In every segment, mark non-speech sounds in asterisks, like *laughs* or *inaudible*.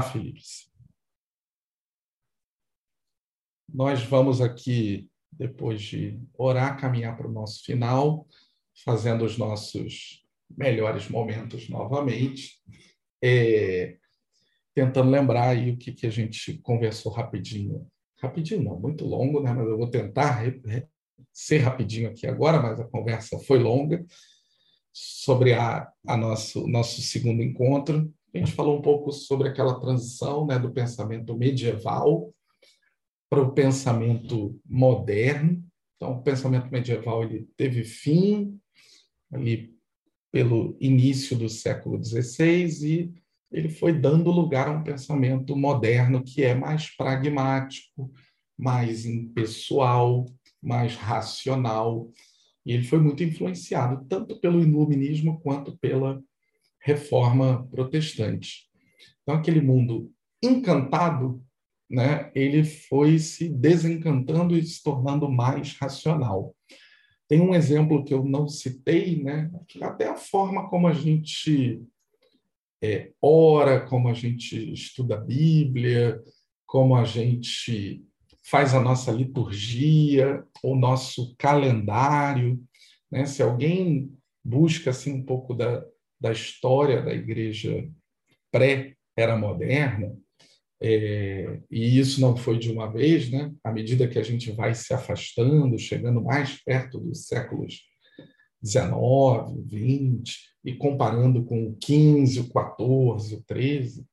Felipe. Nós vamos aqui, depois de orar, caminhar para o nosso final, fazendo os nossos melhores momentos novamente, é, tentando lembrar aí o que, que a gente conversou rapidinho. Rapidinho não, muito longo, né? mas eu vou tentar ser rapidinho aqui agora, mas a conversa foi longa, sobre a, a nosso, nosso segundo encontro. A gente falou um pouco sobre aquela transição né, do pensamento medieval para o pensamento moderno. Então, o pensamento medieval ele teve fim ali pelo início do século XVI e ele foi dando lugar a um pensamento moderno que é mais pragmático, mais impessoal, mais racional. E ele foi muito influenciado tanto pelo iluminismo quanto pela reforma protestante. Então, aquele mundo encantado, né, ele foi se desencantando e se tornando mais racional. Tem um exemplo que eu não citei, né, que até a forma como a gente é, ora, como a gente estuda a Bíblia, como a gente faz a nossa liturgia, o nosso calendário. Né? Se alguém busca assim um pouco da, da história da igreja pré-era moderna, é, e isso não foi de uma vez, né? à medida que a gente vai se afastando, chegando mais perto dos séculos 19, 20, e comparando com o 15, o 14, o 13,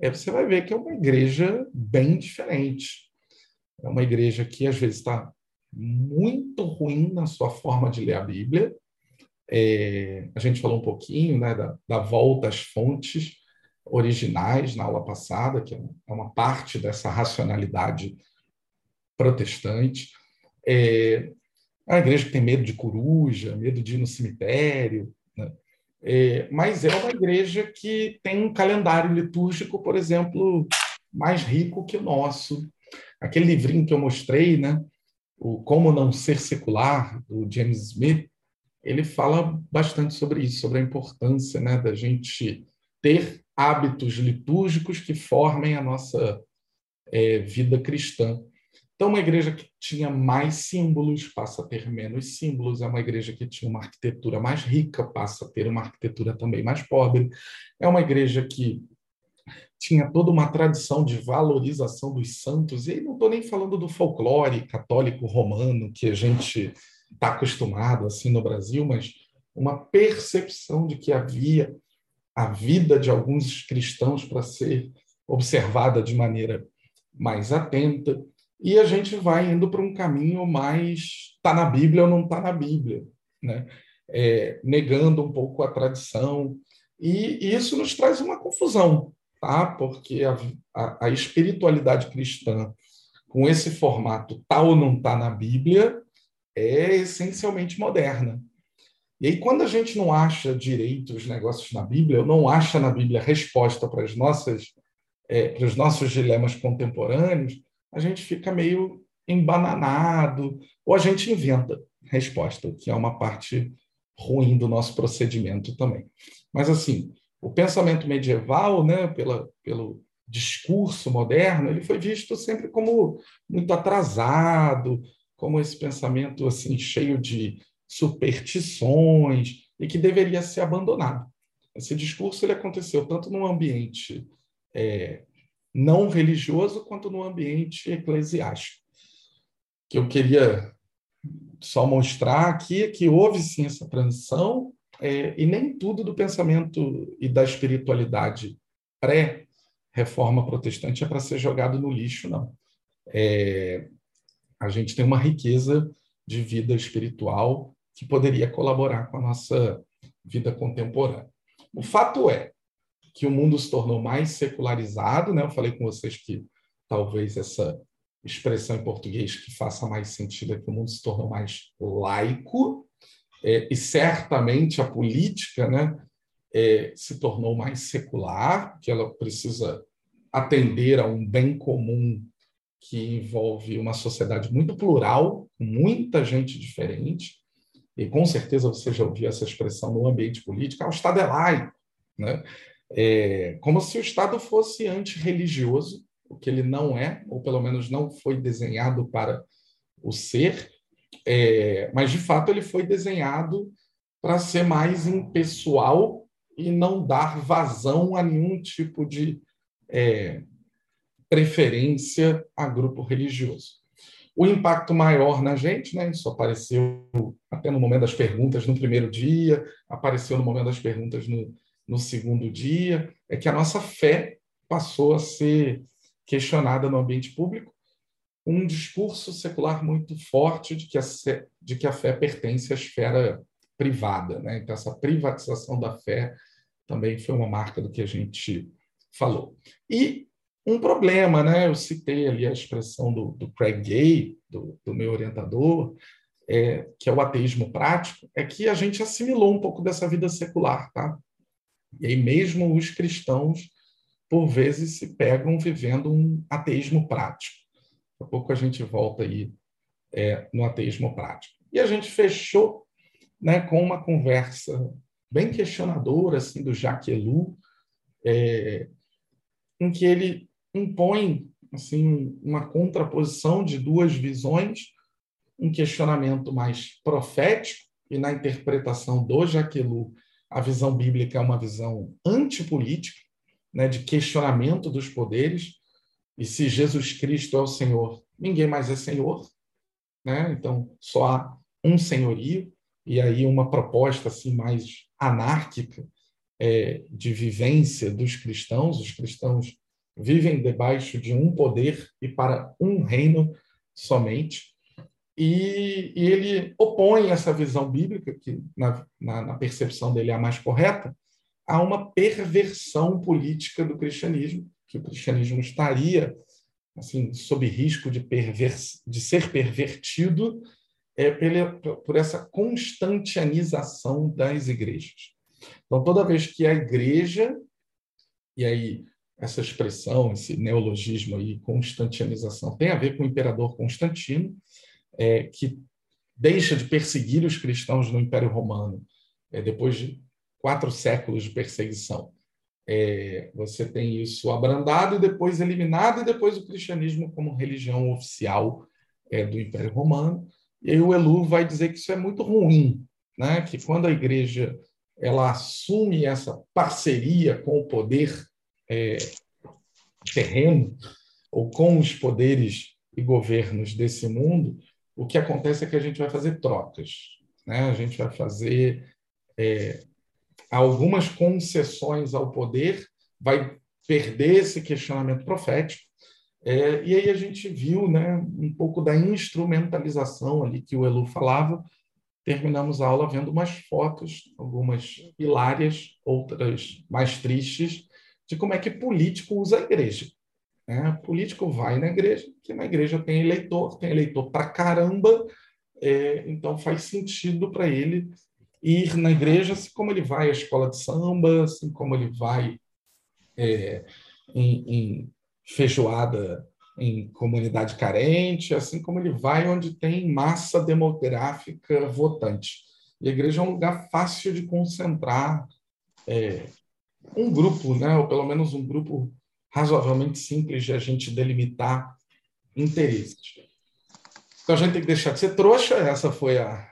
é, você vai ver que é uma igreja bem diferente. É uma igreja que às vezes está muito ruim na sua forma de ler a Bíblia, é, a gente falou um pouquinho né, da, da, volta às fontes originais na aula passada, que é uma parte dessa racionalidade protestante. É, é uma igreja que tem medo de coruja, medo de ir no cemitério, né? é, mas é uma igreja que tem um calendário litúrgico, por exemplo, mais rico que o nosso. Aquele livrinho que eu mostrei, né, o Como Não Ser Secular, do James Smith, ele fala bastante sobre isso, sobre a importância né, da gente ter hábitos litúrgicos que formem a nossa é, vida cristã. Então, uma igreja que tinha mais símbolos passa a ter menos símbolos, é uma igreja que tinha uma arquitetura mais rica passa a ter uma arquitetura também mais pobre, é uma igreja que tinha toda uma tradição de valorização dos santos, e aí não estou nem falando do folclore católico romano que a gente está acostumado assim no Brasil, mas uma percepção de que havia a vida de alguns cristãos para ser observada de maneira mais atenta. E a gente vai indo para um caminho mais está na Bíblia ou não está na Bíblia, né? É, negando um pouco a tradição. E, e, isso nos traz uma confusão, tá? porque a, a, a espiritualidade cristã, com esse formato, está ou não está na Bíblia, é essencialmente moderna. E aí, quando a gente não acha direito os negócios na Bíblia, ou não acha na Bíblia resposta para, as nossas, é, para os nossos dilemas contemporâneos, a gente fica meio embananado, ou a gente inventa resposta, que é uma parte ruim do nosso procedimento também. Mas, assim, o pensamento medieval, né, pela, pelo discurso moderno, ele foi visto sempre como muito atrasado, como esse pensamento assim cheio de superstições e que deveria ser abandonado. Esse discurso ele aconteceu tanto no ambiente é, não religioso quanto no ambiente eclesiástico. Que eu queria só mostrar aqui é que houve sim essa transição é, e nem tudo do pensamento e da espiritualidade pré-reforma protestante é para ser jogado no lixo, não. É, a gente tem uma riqueza de vida espiritual que poderia colaborar com a nossa vida contemporânea. O fato é que o mundo se tornou mais secularizado, né? Eu falei com vocês que talvez essa expressão em português que faça mais sentido é que o mundo se tornou mais laico, é, e certamente a política, né, é, se tornou mais secular, que ela precisa atender a um bem comum que envolve uma sociedade muito plural, muita gente diferente, e com certeza você já ouviu essa expressão no ambiente político, ah, o Estado é laico. Né? é, como se o Estado fosse antirreligioso, o que ele não é, ou pelo menos não foi desenhado para o ser, é, mas de fato ele foi desenhado para ser mais impessoal e não dar vazão a nenhum tipo de é, preferência a grupo religioso. O impacto maior na gente, né, isso apareceu até no momento das perguntas no primeiro dia, apareceu no momento das perguntas no, no segundo dia, é que a nossa fé passou a ser questionada no ambiente público, um discurso secular muito forte de que a, de que a fé pertence à esfera privada. Né? Então, essa privatização da fé também foi uma marca do que a gente falou. E um problema, né? eu citei ali a expressão do, do Craig Gay, do, do meu orientador, é, que é o ateísmo prático, é que a gente assimilou um pouco dessa vida secular. Tá? E aí, mesmo os cristãos por vezes se pegam vivendo um ateísmo prático. Daqui a pouco a gente volta aí é, no ateísmo prático. E a gente fechou né, com uma conversa bem questionadora assim, do Jacques é, em que ele impõe assim, uma contraposição de duas visões, um questionamento mais profético, e na interpretação do Jacques Ellul, a visão bíblica é uma visão antipolítica, né, de questionamento dos poderes. E se Jesus Cristo é o Senhor, ninguém mais é Senhor. Né? Então, só há um senhorio. E aí uma proposta assim mais anárquica é, de vivência dos cristãos. Os cristãos vivem debaixo de um poder e para um reino somente. E, e ele opõe essa visão bíblica, que na, na, na percepção dele é a mais correta, há uma perversão política do cristianismo, que o cristianismo estaria assim sob risco de, pervers, de ser pervertido é, pela, por essa constantianização das igrejas. Então, toda vez que a igreja, e aí essa expressão, esse neologismo aí, constantianização, tem a ver com o imperador Constantino, é, que deixa de perseguir os cristãos no Império Romano, é, depois de quatro séculos de perseguição. É, você tem isso abrandado e depois eliminado, e depois o cristianismo como religião oficial é, do Império Romano. E aí o Elu vai dizer que isso é muito ruim, né? que quando a igreja ela assume essa parceria com o poder é, terreno, ou com os poderes e governos desse mundo, o que acontece é que a gente vai fazer trocas. Né? A gente vai fazer é, algumas concessões ao poder, vai perder esse questionamento profético. É, e aí a gente viu né, um pouco da instrumentalização ali que o Elu falava. Terminamos a aula vendo umas fotos, algumas hilárias, outras mais tristes, de como é que político usa a igreja. Né? Político vai na igreja, que na igreja tem eleitor, tem eleitor para caramba, é, então faz sentido para ele ir na igreja, assim como ele vai à escola de samba, assim como ele vai é, em, em feijoada em comunidade carente, assim como ele vai onde tem massa demográfica votante. E a igreja é um lugar fácil de concentrar é, um grupo, né, ou pelo menos um grupo razoavelmente simples de a gente delimitar interesses. Então a gente tem que deixar de ser trouxa, essa foi a,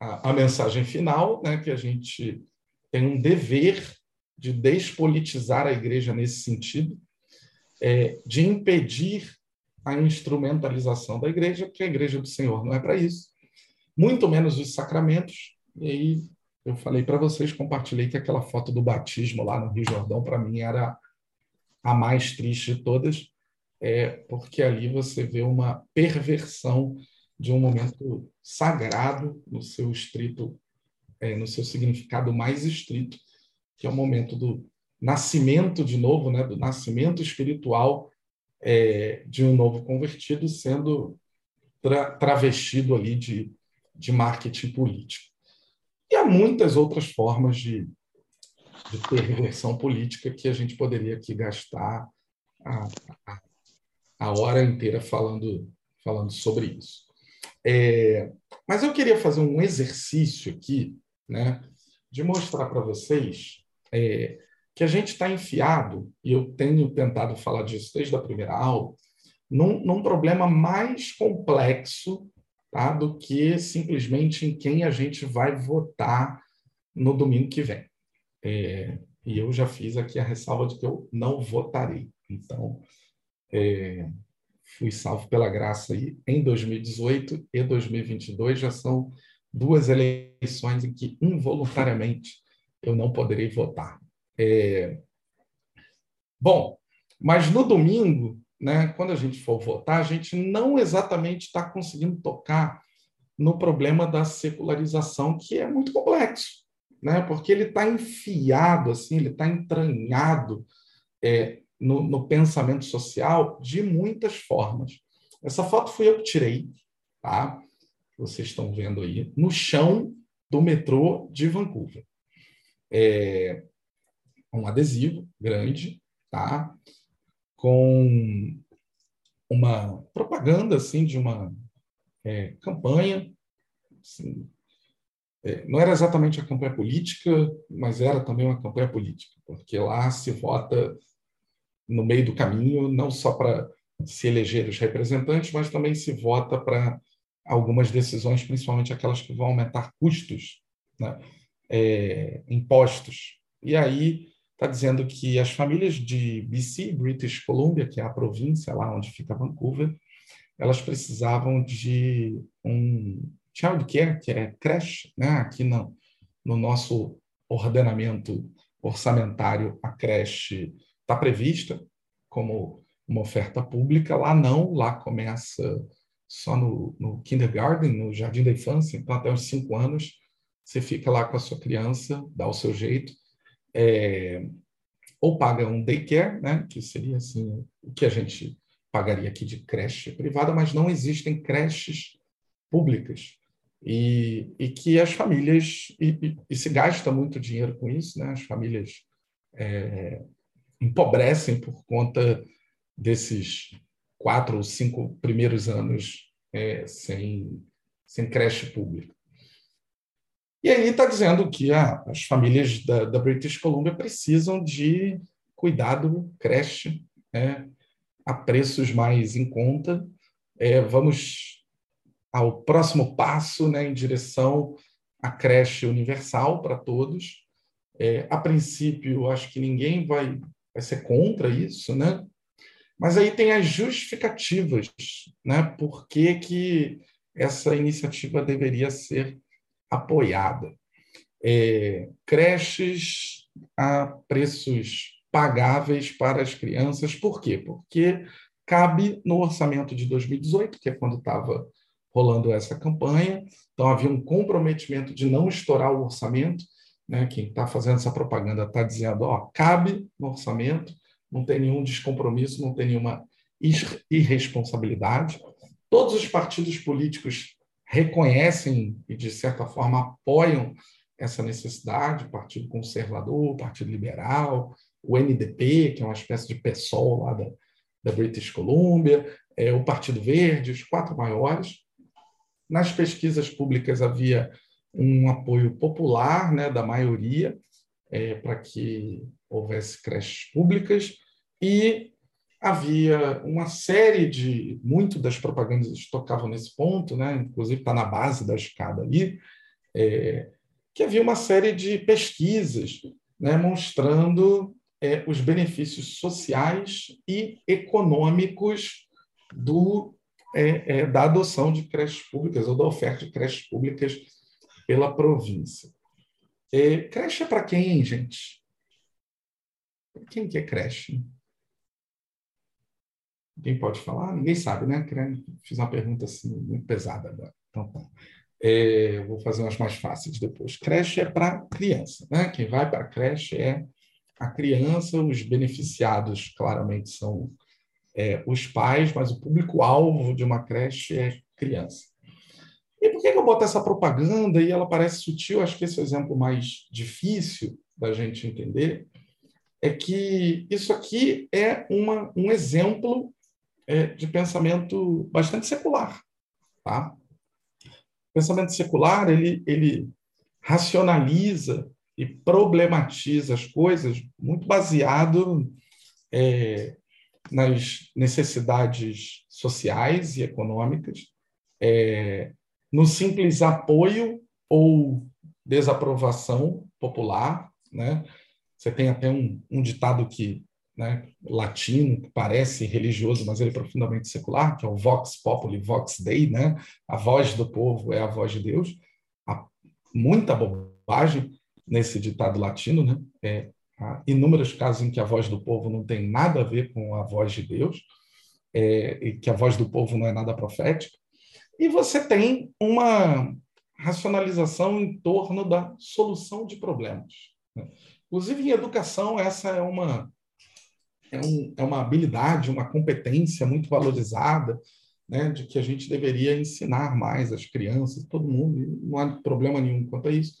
a, a mensagem final, né, que a gente tem um dever de despolitizar a igreja nesse sentido, é, de impedir a instrumentalização da igreja, porque a igreja do Senhor não é para isso, muito menos os sacramentos. E aí eu falei para vocês, compartilhei que aquela foto do batismo lá no Rio Jordão, para mim, era a mais triste de todas, é, porque ali você vê uma perversão de um momento sagrado no seu estrito, é, no seu significado mais estrito, que é o momento do nascimento de novo, né, do nascimento espiritual é, de um novo convertido sendo tra travestido ali de, de marketing político. E há muitas outras formas de, de perversão política que a gente poderia aqui gastar a, a, a hora inteira falando, falando sobre isso. É, mas eu queria fazer um exercício aqui, né, de mostrar para vocês é, que a gente está enfiado, e eu tenho tentado falar disso desde a primeira aula, num, num problema mais complexo tá, do que simplesmente em quem a gente vai votar no domingo que vem. É, e eu já fiz aqui a ressalva de que eu não votarei. Então, é, fui salvo pela graça aí em 2018 e 2022 já são duas eleições em que involuntariamente eu não poderei votar. É... Bom, mas no domingo, né, quando a gente for votar, a gente não exatamente está conseguindo tocar no problema da secularização, que é muito complexo, né, porque ele está enfiado, assim, ele está entranhado é, no, no, pensamento social de muitas formas. Essa foto fui eu que tirei, tá? Vocês estão vendo aí, no chão do metrô de Vancouver. É, um adesivo grande, tá? Com uma propaganda assim de uma é, campanha. Assim, é, não era exatamente a campanha política, mas era também uma campanha política, porque lá se vota no meio do caminho, não só para se eleger os representantes, mas também se vota para algumas decisões, principalmente aquelas que vão aumentar custos, né? é, impostos. E aí está dizendo que as famílias de BC, British Columbia, que é a província lá onde fica Vancouver, elas precisavam de um child care, que é creche, né? aqui no, no nosso ordenamento orçamentário, a creche está prevista como uma oferta pública, lá não, lá começa só no, no kindergarten, no jardim da infância, então até os cinco anos você fica lá com a sua criança, dá o seu jeito, é, ou paga um daycare, né, que seria assim o que a gente pagaria aqui de creche privada, mas não existem creches públicas e, e que as famílias e, e, e, se gasta muito dinheiro com isso, né? As famílias é, empobrecem por conta desses quatro ou cinco primeiros anos é, sem sem creche pública. E aí está dizendo que ah, as famílias da, da, British Columbia precisam de cuidado, creche, né, a preços mais em conta. É, vamos ao próximo passo né, em direção à creche universal para todos. É, a princípio, acho que ninguém vai, vai ser contra isso, né? Mas aí tem as justificativas, né? Por que, que essa iniciativa deveria ser apoiada. É, creches a preços pagáveis para as crianças. Por quê? Porque cabe no orçamento de 2018, que é quando estava rolando essa campanha. Então, havia um comprometimento de não estourar o orçamento. Né? Quem está fazendo essa propaganda está dizendo: ó, cabe no orçamento, não tem nenhum descompromisso, não tem nenhuma irresponsabilidade. Todos os partidos políticos reconhecem e, de certa forma, apoiam essa necessidade, Partido Conservador, Partido Liberal, o NDP, que é uma espécie de PSOL lá da, da British Columbia, é, o Partido Verde, os quatro maiores. Nas pesquisas públicas havia um apoio popular né, da maioria é, para que houvesse creches públicas e havia uma série de muito das propagandas tocavam nesse ponto, né? Inclusive está na base da escada ali, é, que havia uma série de pesquisas, né, mostrando é, os benefícios sociais e econômicos do é, é da adoção de creches públicas ou da oferta de creches públicas pela província. É, creche é para quem, gente? Quem que é creche? Quem pode falar? Ninguém sabe, né? Fiz uma pergunta assim, muito pesada agora. Então, tá. É, vou fazer umas mais fáceis depois. Creche é para criança, né? Quem vai para a creche é a criança, os beneficiados claramente são é, os pais, mas o público-alvo de uma creche é criança. E por que eu boto essa propaganda e ela parece sutil? Acho que esse é o exemplo mais difícil da gente entender. É que isso aqui é uma, um exemplo é, de pensamento bastante secular. Tá? O pensamento secular ele, ele racionaliza e problematiza as coisas muito baseado é, nas necessidades sociais e econômicas, é, no simples apoio ou desaprovação popular. Né? Você tem até um, um ditado que né, latino, que parece religioso, mas ele é profundamente secular, que é o Vox Populi, Vox Dei, né? a voz do povo é a voz de Deus. Há muita bobagem nesse ditado latino, né? É, há inúmeros casos em que a voz do povo não tem nada a ver com a voz de Deus, é, e que a voz do povo não é nada profética. E você tem uma racionalização em torno da solução de problemas. Né? Inclusive, em educação, essa é uma, é, um, é uma habilidade, uma competência muito valorizada, né, de que a gente deveria ensinar mais as crianças, todo mundo, não há problema nenhum quanto a isso,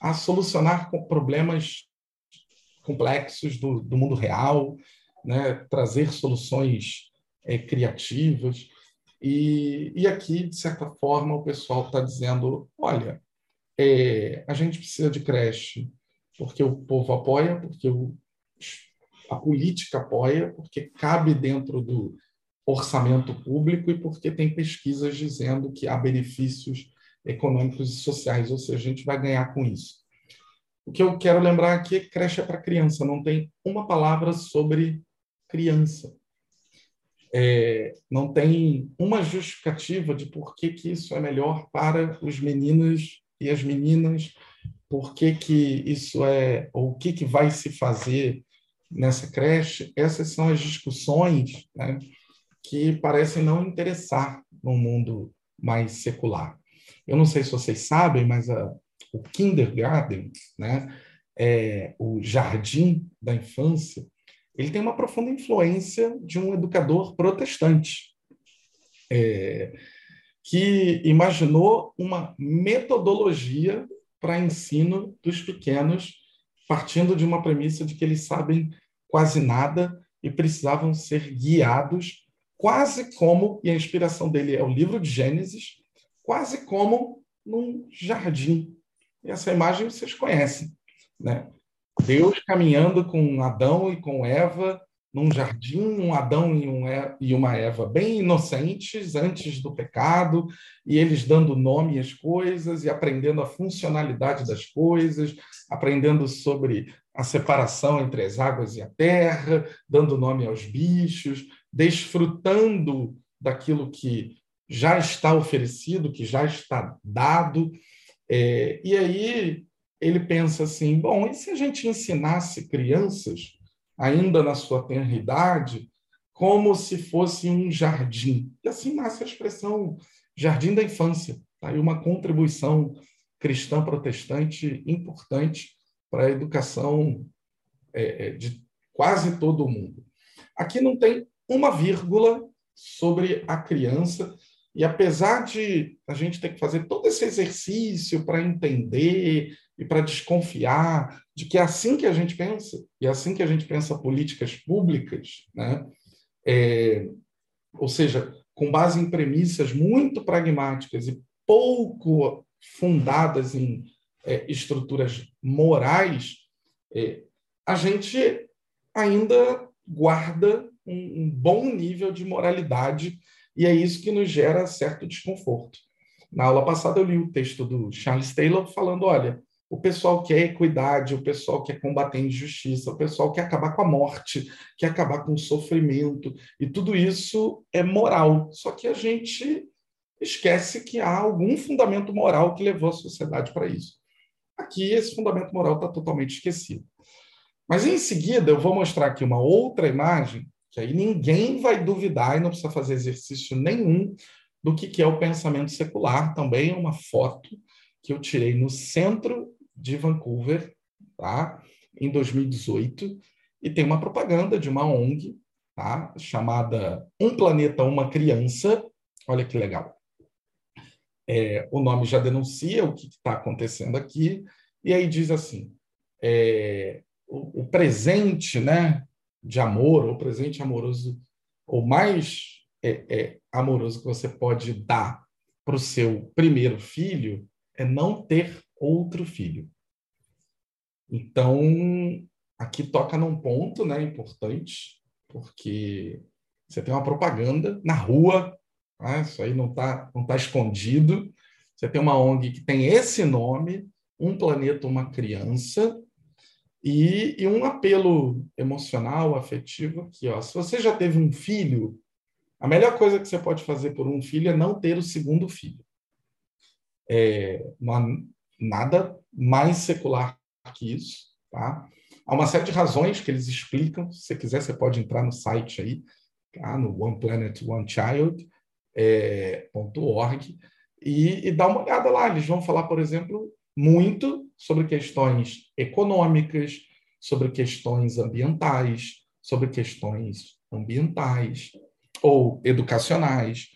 a solucionar problemas complexos do, do mundo real, né, trazer soluções é, criativas. E, e aqui, de certa forma, o pessoal está dizendo: olha, é, a gente precisa de creche porque o povo apoia, porque o, a política apoia, porque cabe dentro do orçamento público e porque tem pesquisas dizendo que há benefícios econômicos e sociais, ou seja, a gente vai ganhar com isso. O que eu quero lembrar aqui é que creche é para criança, não tem uma palavra sobre criança é, não tem uma justificativa de por que, que isso é melhor para os meninos e as meninas, por que, que isso é, ou o que, que vai se fazer nessa creche. Essas são as discussões né, que parecem não interessar no mundo mais secular. Eu não sei se vocês sabem, mas a, o kindergarten, né, é, o jardim da infância, ele tem uma profunda influência de um educador protestante, é, que imaginou uma metodologia para ensino dos pequenos, partindo de uma premissa de que eles sabem quase nada e precisavam ser guiados, quase como, e a inspiração dele é o livro de Gênesis, quase como num jardim. E essa imagem vocês conhecem, né? Deus caminhando com Adão e com Eva num jardim, um Adão e, um e, uma Eva bem inocentes antes do pecado, e eles dando nome às coisas e aprendendo a funcionalidade das coisas, aprendendo sobre a separação entre as águas e a terra, dando nome aos bichos, desfrutando daquilo que já está oferecido, que já está dado. É, e aí ele pensa assim: bom, e se a gente ensinasse crianças, ainda na sua tenra idade, como se fosse um jardim? E assim nasce a expressão jardim da infância. Tá aí uma contribuição cristã protestante importante para a educação é, é, de quase todo mundo. Aqui não tem uma vírgula sobre a criança, e apesar de a gente ter que fazer todo esse exercício para entender e para desconfiar de que é assim que a gente pensa, e é assim que a gente pensa políticas públicas, né? É, ou seja, com base em premissas muito pragmáticas e pouco fundadas em é, estruturas morais, é, a gente ainda guarda um, um bom nível de moralidade e é isso que nos gera certo desconforto. Na aula passada eu li o texto do Charles Taylor falando, olha, o pessoal quer equidade, o pessoal quer combater injustiça, o pessoal quer acabar com a morte, quer acabar com o sofrimento, e tudo isso é moral. Só que a gente esquece que há algum fundamento moral que levou a sociedade para isso. Aqui, esse fundamento moral está totalmente esquecido. Mas em seguida, eu vou mostrar aqui uma outra imagem, que aí ninguém vai duvidar e não precisa fazer exercício nenhum do que é o pensamento secular. Também é uma foto que eu tirei no centro de Vancouver, tá? em 2018, e tem uma propaganda de uma ONG tá? chamada Um Planeta, Uma Criança. Olha que legal. É, o nome já denuncia o que está acontecendo aqui, e aí diz assim: é, o, o, presente né, de amor, ou presente amoroso, ou mais é, é amoroso que você pode dar para o seu primeiro filho é não ter outro filho. Então, aqui toca num ponto né, importante, porque você tem uma propaganda na rua, né? isso aí não está não tá escondido. Você tem uma ONG que tem esse nome, Um Planeta, Uma Criança, e, e um apelo emocional, afetivo aqui. Ó. Se você já teve um filho, a melhor coisa que você pode fazer por um filho é não ter o segundo filho. É, nada mais secular que isso. Tá? Há uma série de razões que eles explicam. Se você quiser, você pode entrar no site aí, tá? no One Planet, One Child, é, .org, e, e dar uma olhada lá. Eles vão falar, por exemplo, muito sobre questões econômicas, sobre questões ambientais, sobre questões ambientais ou educacionais,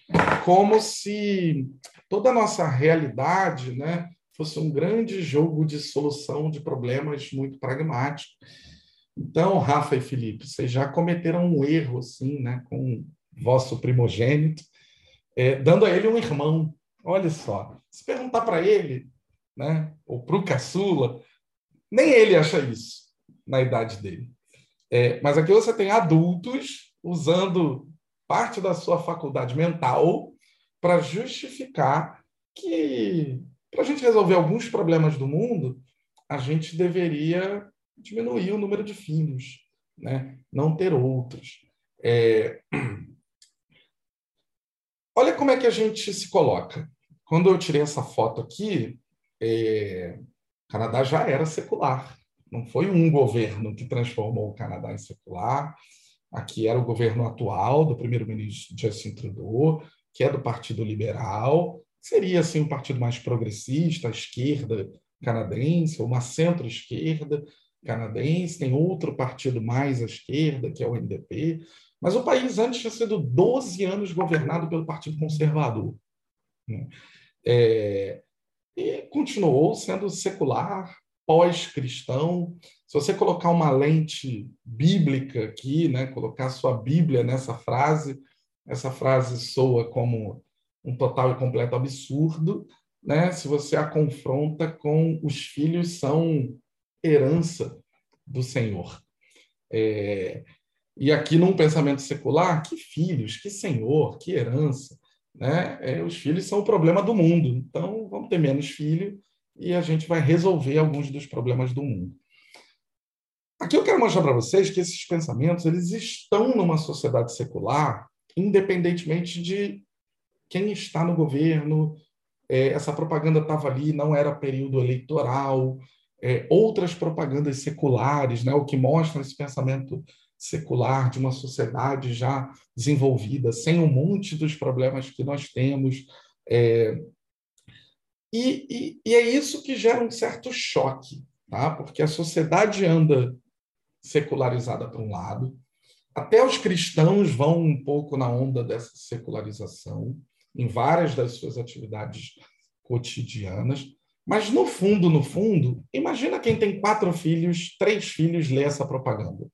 como se toda a nossa realidade, né, fosse um grande jogo de solução de problemas muito pragmático. Então, Rafa e Felipe, vocês já cometeram um erro assim, né, com vosso primogênito, é, dando a ele um irmão. Olha só, se perguntar para ele, né, ou para o caçula, nem ele acha isso na idade dele. É, mas aqui você tem adultos usando parte da sua faculdade mental para justificar que para a gente resolver alguns problemas do mundo, a gente deveria diminuir o número de filhos, né? não ter outros. É... *clears throat* Olha como é que a gente se coloca. Quando eu tirei essa foto aqui, é... o Canadá já era secular. Não foi um governo que transformou o Canadá em secular. Aqui era o governo atual do primeiro-ministro Justin Trudeau, que é do Partido Liberal, seria assim um partido mais progressista, a esquerda canadense, ou uma centro-esquerda canadense, tem outro partido mais à esquerda, que é o NDP, mas o país antes tinha sido 12 anos governado pelo Partido Conservador. Né? É, e continuou sendo secular, pós-cristão. Se você colocar uma lente bíblica aqui, né, colocar sua Bíblia nessa frase, essa frase soa como um total e completo absurdo, né? Se você a confronta com os filhos são herança do Senhor. É, e aqui num pensamento secular, que filhos, que Senhor, que herança, né? É, os filhos são o problema do mundo. Então vamos ter menos filho e a gente vai resolver alguns dos problemas do mundo. Aqui eu quero mostrar para vocês que esses pensamentos eles estão numa sociedade secular, independentemente de quem está no governo, é, essa propaganda estava ali, não era período eleitoral, é, outras propagandas seculares, né, o que mostra esse pensamento secular de uma sociedade já desenvolvida, sem um monte dos problemas que nós temos. É, e, e, e, é isso que gera um certo choque, tá? porque a sociedade anda secularizada para um lado, até os cristãos vão um pouco na onda dessa secularização, em várias das suas atividades cotidianas. Mas, no fundo, no fundo, imagina quem tem quatro filhos, três filhos, lê essa propaganda.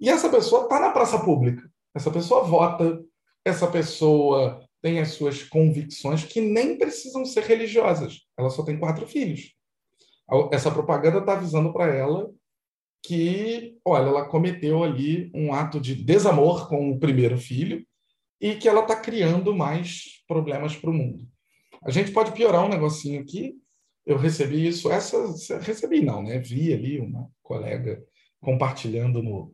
E essa pessoa está na praça pública. Essa pessoa vota, essa pessoa tem as suas convicções que nem precisam ser religiosas. Ela só tem quatro filhos. Essa propaganda está avisando para ela que, olha, ela cometeu ali um ato de desamor com o primeiro filho e que ela está criando mais problemas para o mundo. A gente pode piorar um negocinho aqui. Eu recebi isso, essa recebi não, né? Vi ali uma colega compartilhando no,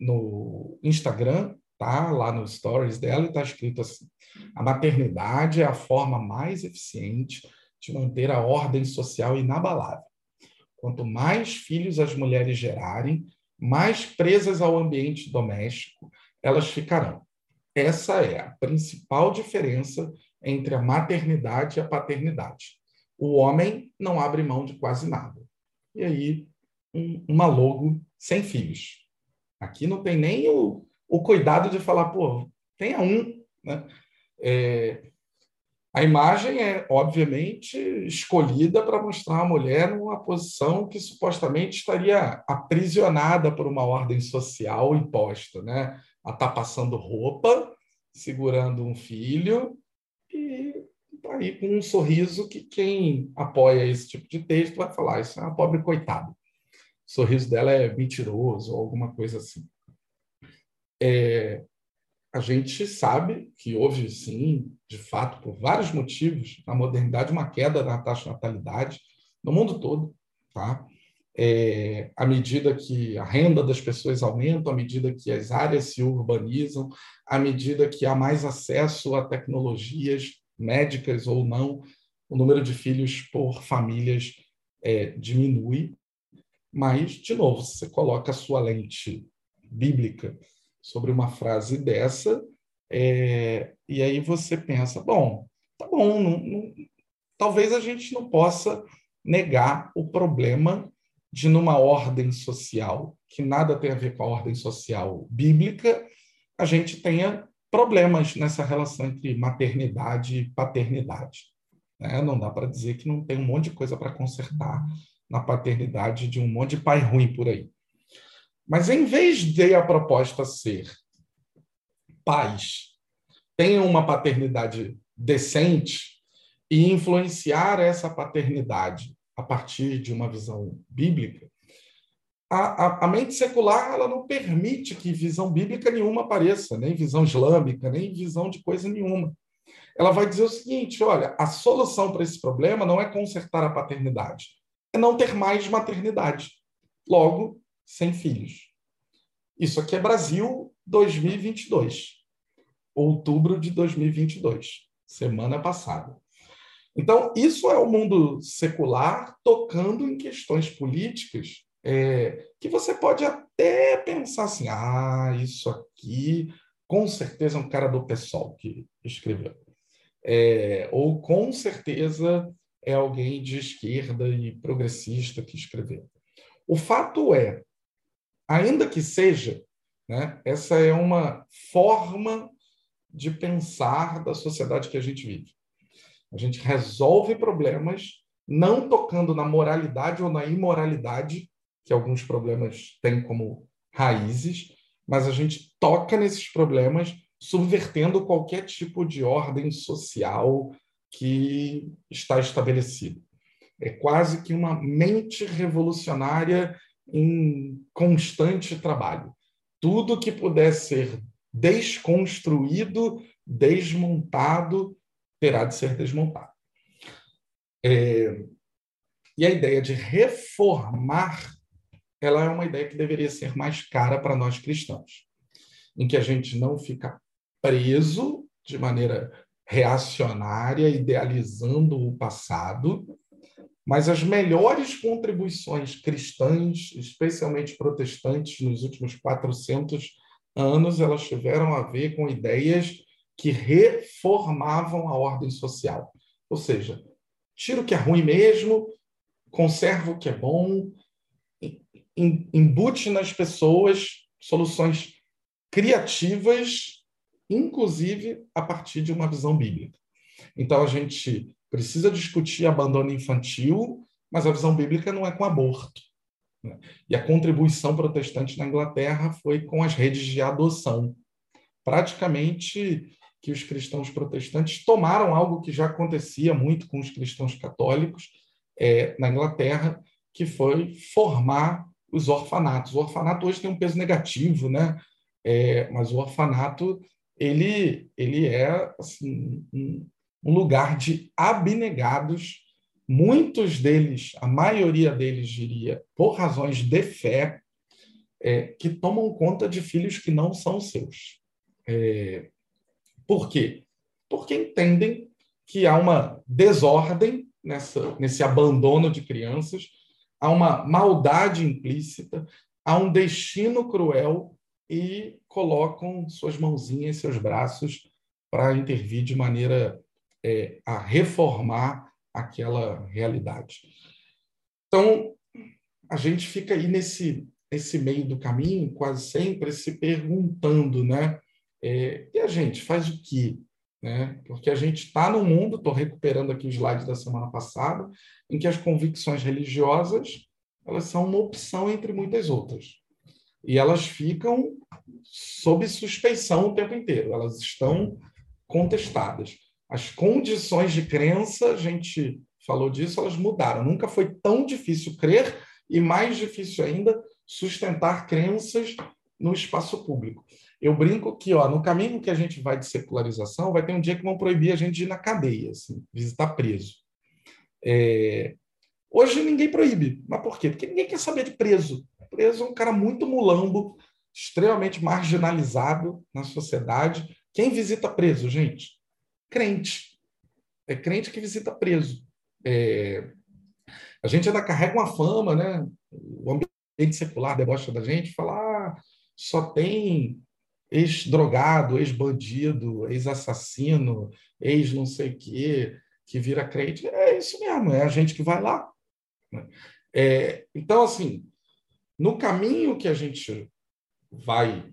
no Instagram, tá? Lá no stories dela e está escrito assim: a maternidade é a forma mais eficiente de manter a ordem social inabalável. Quanto mais filhos as mulheres gerarem, mais presas ao ambiente doméstico elas ficarão. Essa é a principal diferença entre a maternidade e a paternidade. O homem não abre mão de quase nada. E aí, um, uma logo sem filhos. Aqui não tem nem o, o cuidado de falar, pô, tenha um. Né? É, a imagem é, obviamente, escolhida para mostrar a mulher numa posição que supostamente estaria aprisionada por uma ordem social imposta, né? A estar tá passando roupa, segurando um filho e está aí com um sorriso que quem apoia esse tipo de texto vai falar: isso é uma pobre coitada. O sorriso dela é mentiroso ou alguma coisa assim. É, a gente sabe que houve, sim, de fato, por vários motivos, na modernidade, uma queda na taxa de natalidade no mundo todo. Tá? É, à medida que a renda das pessoas aumenta, à medida que as áreas se urbanizam, à medida que há mais acesso a tecnologias médicas ou não, o número de filhos por famílias é, diminui. Mas, de novo, você coloca a sua lente bíblica sobre uma frase dessa, é, e aí você pensa, bom, tá bom, não, não, talvez a gente não possa negar o problema de numa ordem social que nada tem a ver com a ordem social bíblica, a gente tenha problemas nessa relação entre maternidade e paternidade. Né? Não dá para dizer que não tem um monte de coisa para consertar na paternidade de um monte de pai ruim por aí. Mas em vez de a proposta ser pais tenham uma paternidade decente e influenciar essa paternidade a partir de uma visão bíblica, a, a, a, mente secular ela não permite que visão bíblica nenhuma apareça, nem visão islâmica, nem visão de coisa nenhuma. Ela vai dizer o seguinte: olha, a solução para esse problema não é consertar a paternidade, é não ter mais maternidade. Logo, sem filhos. Isso aqui é Brasil 2022, outubro de 2022, semana passada. Então, isso é o mundo secular tocando em questões políticas é, que você pode até pensar assim: ah, isso aqui com certeza é um cara do PSOL que escreveu. É, ou com certeza é alguém de esquerda e progressista que escreveu. O fato é, ainda que seja, né, essa é uma forma de pensar da sociedade que a gente vive. A gente resolve problemas não tocando na moralidade ou na imoralidade que alguns problemas têm como raízes, mas a gente toca nesses problemas subvertendo qualquer tipo de ordem social que está estabelecido. É quase que uma mente revolucionária em constante trabalho. Tudo que puder ser desconstruído, desmontado, terá de ser desmontado. É... E a ideia de reformar ela é uma ideia que deveria ser mais cara para nós cristãos, em que a gente não fica preso de maneira reacionária, idealizando o passado, mas as melhores contribuições cristãs, especialmente protestantes, nos últimos 400 anos, elas tiveram a ver com ideias que reformavam a ordem social. Ou seja, tira o que é ruim mesmo, conserva o que é bom, embute nas pessoas soluções criativas, inclusive a partir de uma visão bíblica. Então, a gente precisa discutir abandono infantil, mas a visão bíblica não é com aborto. Né? E a contribuição protestante na Inglaterra foi com as redes de adoção. Praticamente que os cristãos protestantes tomaram algo que já acontecia muito com os cristãos católicos é, na Inglaterra, que foi formar os orfanatos. O orfanato hoje tem um peso negativo, né? É, mas o orfanato ele, ele é assim, um, lugar de abnegados, muitos deles, a maioria deles, diria, por razões de fé, é, que tomam conta de filhos que não são seus. É, por quê? Porque entendem que há uma desordem nessa, nesse abandono de crianças, há uma maldade implícita, há um destino cruel e colocam suas mãozinhas, seus braços para intervir de maneira é, a reformar aquela realidade. Então, a gente fica aí nesse, nesse meio do caminho, quase sempre se perguntando, né? É, e a gente faz o quê? Né? Porque a gente está no mundo, estou recuperando aqui o slide da semana passada, em que as convicções religiosas elas são uma opção entre muitas outras. E elas ficam sob suspeição o tempo inteiro, elas estão contestadas. as condições de crença, a gente falou disso, elas mudaram. Nunca foi tão difícil crer e mais difícil ainda sustentar crenças no espaço público. Eu brinco que, ó, no caminho que a gente vai de secularização, vai ter um dia que vão proibir a gente de ir na cadeia, assim, visitar preso. É... Hoje ninguém proíbe. Mas por quê? Porque ninguém quer saber de preso. Preso é um cara muito mulambo, extremamente marginalizado na sociedade. Quem visita preso, gente? Crente. É crente que visita preso. É... A gente ainda carrega uma fama, né? O ambiente secular debocha da gente, falar ah, só tem ex-drogado, ex-bandido, ex-assassino, ex-não sei o quê, que vira crente. É isso mesmo, é a gente que vai lá. Né? É, então, assim, no caminho que a gente vai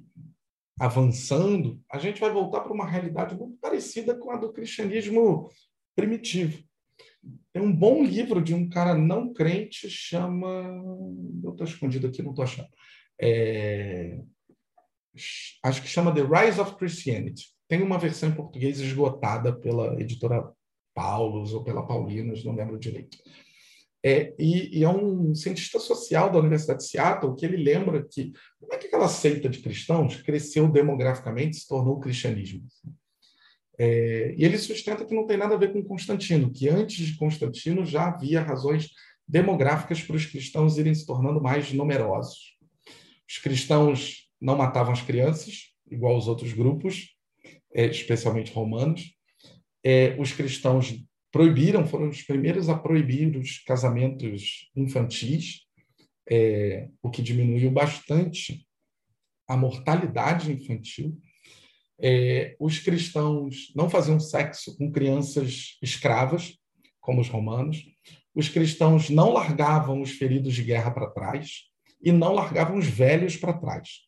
avançando, a gente vai voltar para uma realidade muito parecida com a do cristianismo primitivo. Tem um bom livro de um cara não crente, chama. Eu estou escondido aqui, não estou achando. É... Acho que chama The Rise of Christianity. Tem uma versão em português esgotada pela editora Paulus ou pela Paulinas, não lembro direito. É, e, e, é um cientista social da Universidade de Seattle que ele lembra que como é que aquela seita de cristãos cresceu demograficamente e se tornou o cristianismo. É, e ele sustenta que não tem nada a ver com Constantino, que antes de Constantino já havia razões demográficas para os cristãos irem se tornando mais numerosos. Os cristãos não matavam as crianças, igual os outros grupos, é, especialmente romanos. É, os cristãos proibiram, foram os primeiros a proibir os casamentos infantis, é, o que diminuiu bastante a mortalidade infantil. Os cristãos não faziam sexo com crianças escravas, como os romanos. Os cristãos não largavam os feridos de guerra para trás e não largavam os velhos para trás.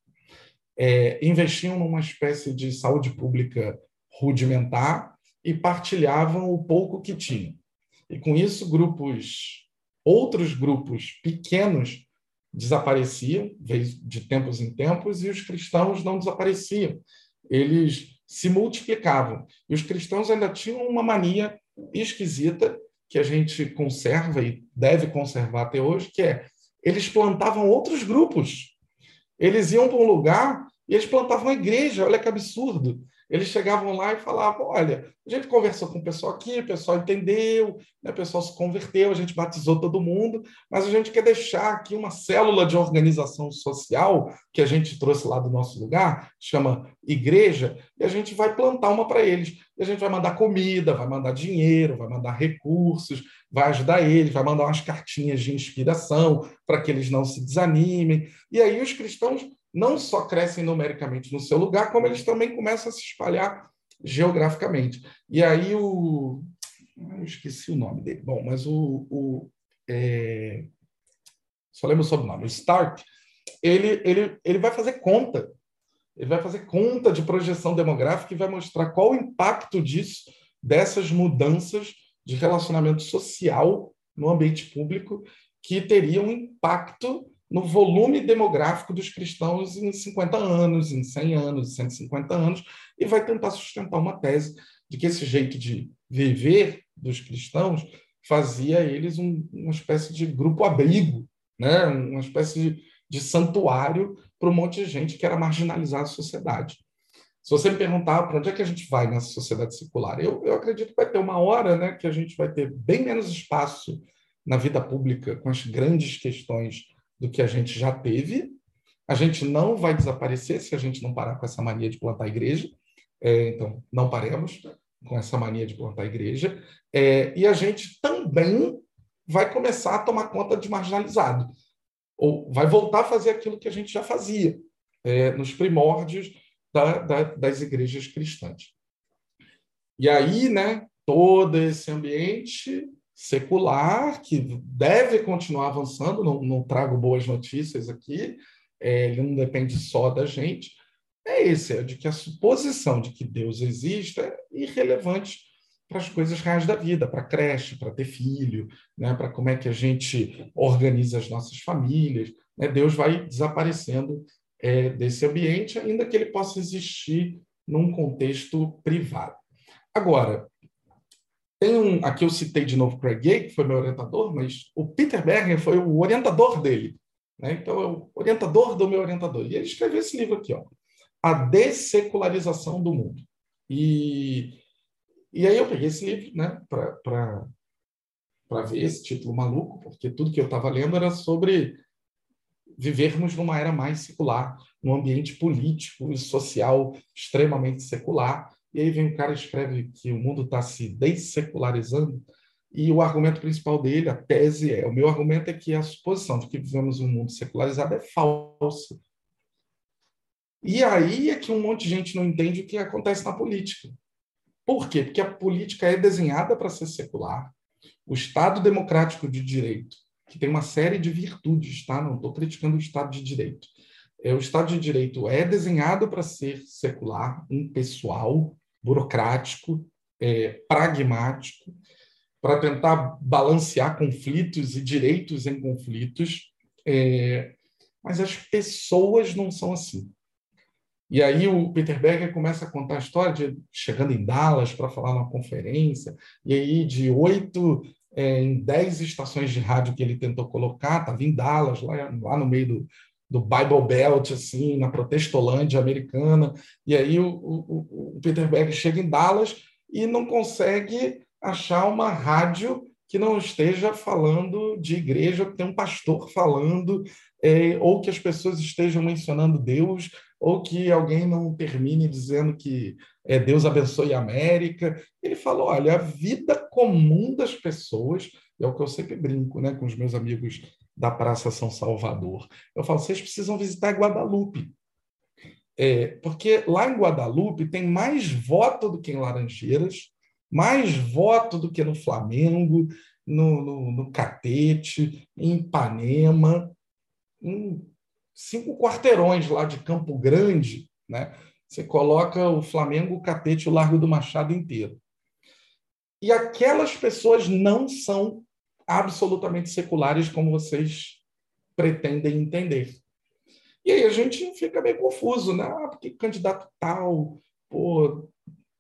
É, investiam numa espécie de saúde pública rudimentar e partilhavam o pouco que tinham. E com isso, grupos, outros grupos pequenos desapareciam de tempos em tempos e os cristãos não desapareciam. Eles se multiplicavam. E os cristãos ainda tinham uma mania esquisita que a gente conserva e deve conservar até hoje, que é eles plantavam outros grupos. Eles iam para um lugar e eles plantavam uma igreja. Olha que absurdo. Eles chegavam lá e falavam: olha, a gente conversou com o pessoal aqui, o pessoal entendeu, né, o pessoal se converteu, a gente batizou todo mundo, mas a gente quer deixar aqui uma célula de organização social que a gente trouxe lá do nosso lugar, chama igreja, e a gente vai plantar uma para eles. E a gente vai mandar comida, vai mandar dinheiro, vai mandar recursos, vai ajudar eles, vai mandar umas cartinhas de inspiração para que eles não se desanimem. E aí os cristãos não só crescem numericamente no seu lugar, como eles também começam a se espalhar geograficamente. E aí o. Eu esqueci o nome dele. Bom, mas o. o é... Só lembro o sobrenome. O Stark, ele, ele, ele vai fazer conta. Ele vai fazer conta de projeção demográfica e vai mostrar qual o impacto disso, dessas mudanças de relacionamento social no ambiente público, que teriam um impacto no volume demográfico dos cristãos em 50 anos, em 100 anos, em 150 anos, e vai tentar sustentar uma tese de que esse jeito de viver dos cristãos fazia eles um, uma espécie de grupo-abrigo, né? uma espécie de, de santuário para um monte de gente que era marginalizada da sociedade. Se você me perguntar para onde é que a gente vai nessa sociedade secular, eu, eu acredito que vai ter uma hora né, que a gente vai ter bem menos espaço na vida pública com as grandes questões do que a gente já teve. A gente não vai desaparecer se a gente não parar com essa mania de plantar igreja. É, então, não paremos com essa mania de plantar igreja. É, e a gente também vai começar a tomar conta de marginalizado. Ou vai voltar a fazer aquilo que a gente já fazia é, nos primórdios da, da, das igrejas cristãs. E aí, né, todo esse ambiente secular, que deve continuar avançando, não, não trago boas notícias aqui, é, ele não depende só da gente, é esse, é de que a suposição de que Deus existe é irrelevante para as coisas reais da vida, para creche, para ter filho, né, para como é que a gente organiza as nossas famílias. Né, Deus vai desaparecendo é, desse ambiente, ainda que ele possa existir num contexto privado. Agora, tem um, aqui eu citei de novo Craig Gay, que foi meu orientador, mas o Peter Berger foi o orientador dele. Né? Então, é o orientador do meu orientador. E ele escreveu esse livro aqui, ó, A Dessecularização do Mundo. E, e aí eu peguei esse livro né, para ver esse título maluco, porque tudo que eu estava lendo era sobre vivermos numa era mais secular, num ambiente político e social extremamente secular. E aí vem um cara e escreve que o mundo está se dessecularizando, e o argumento principal dele, a tese é: o meu argumento é que a suposição de que vivemos um mundo secularizado é falsa. E aí é que um monte de gente não entende o que acontece na política. Por quê? Porque a política é desenhada para ser secular. O Estado democrático de direito, que tem uma série de virtudes, tá? Não estou criticando o Estado de direito. É, o Estado de direito é desenhado para ser secular, impessoal, burocrático, é, pragmático, para tentar balancear conflitos e direitos em conflitos, é, mas as pessoas não são assim. E aí o Peter Berger começa a contar a história de chegando em Dallas para falar numa conferência, e aí de oito é, em dez estações de rádio que ele tentou colocar, estava em Dallas, lá, lá no meio do, do Bible Belt, assim, na protestolândia americana, e aí o, o, o Peter Berger chega em Dallas e não consegue achar uma rádio que não esteja falando de igreja, que tem um pastor falando, é, ou que as pessoas estejam mencionando Deus, ou que alguém não termine dizendo que é, Deus abençoe a América. Ele falou: olha, a vida comum das pessoas, é o que eu sempre brinco né, com os meus amigos da Praça São Salvador. Eu falo: vocês precisam visitar Guadalupe. É, porque lá em Guadalupe tem mais voto do que em Laranjeiras, mais voto do que no Flamengo, no, no, no Catete, em Ipanema, em cinco quarteirões lá de Campo Grande, né? Você coloca o Flamengo, o Catete, o Largo do Machado inteiro. E aquelas pessoas não são absolutamente seculares como vocês pretendem entender. E aí a gente fica meio confuso, né? Ah, porque candidato tal, pô,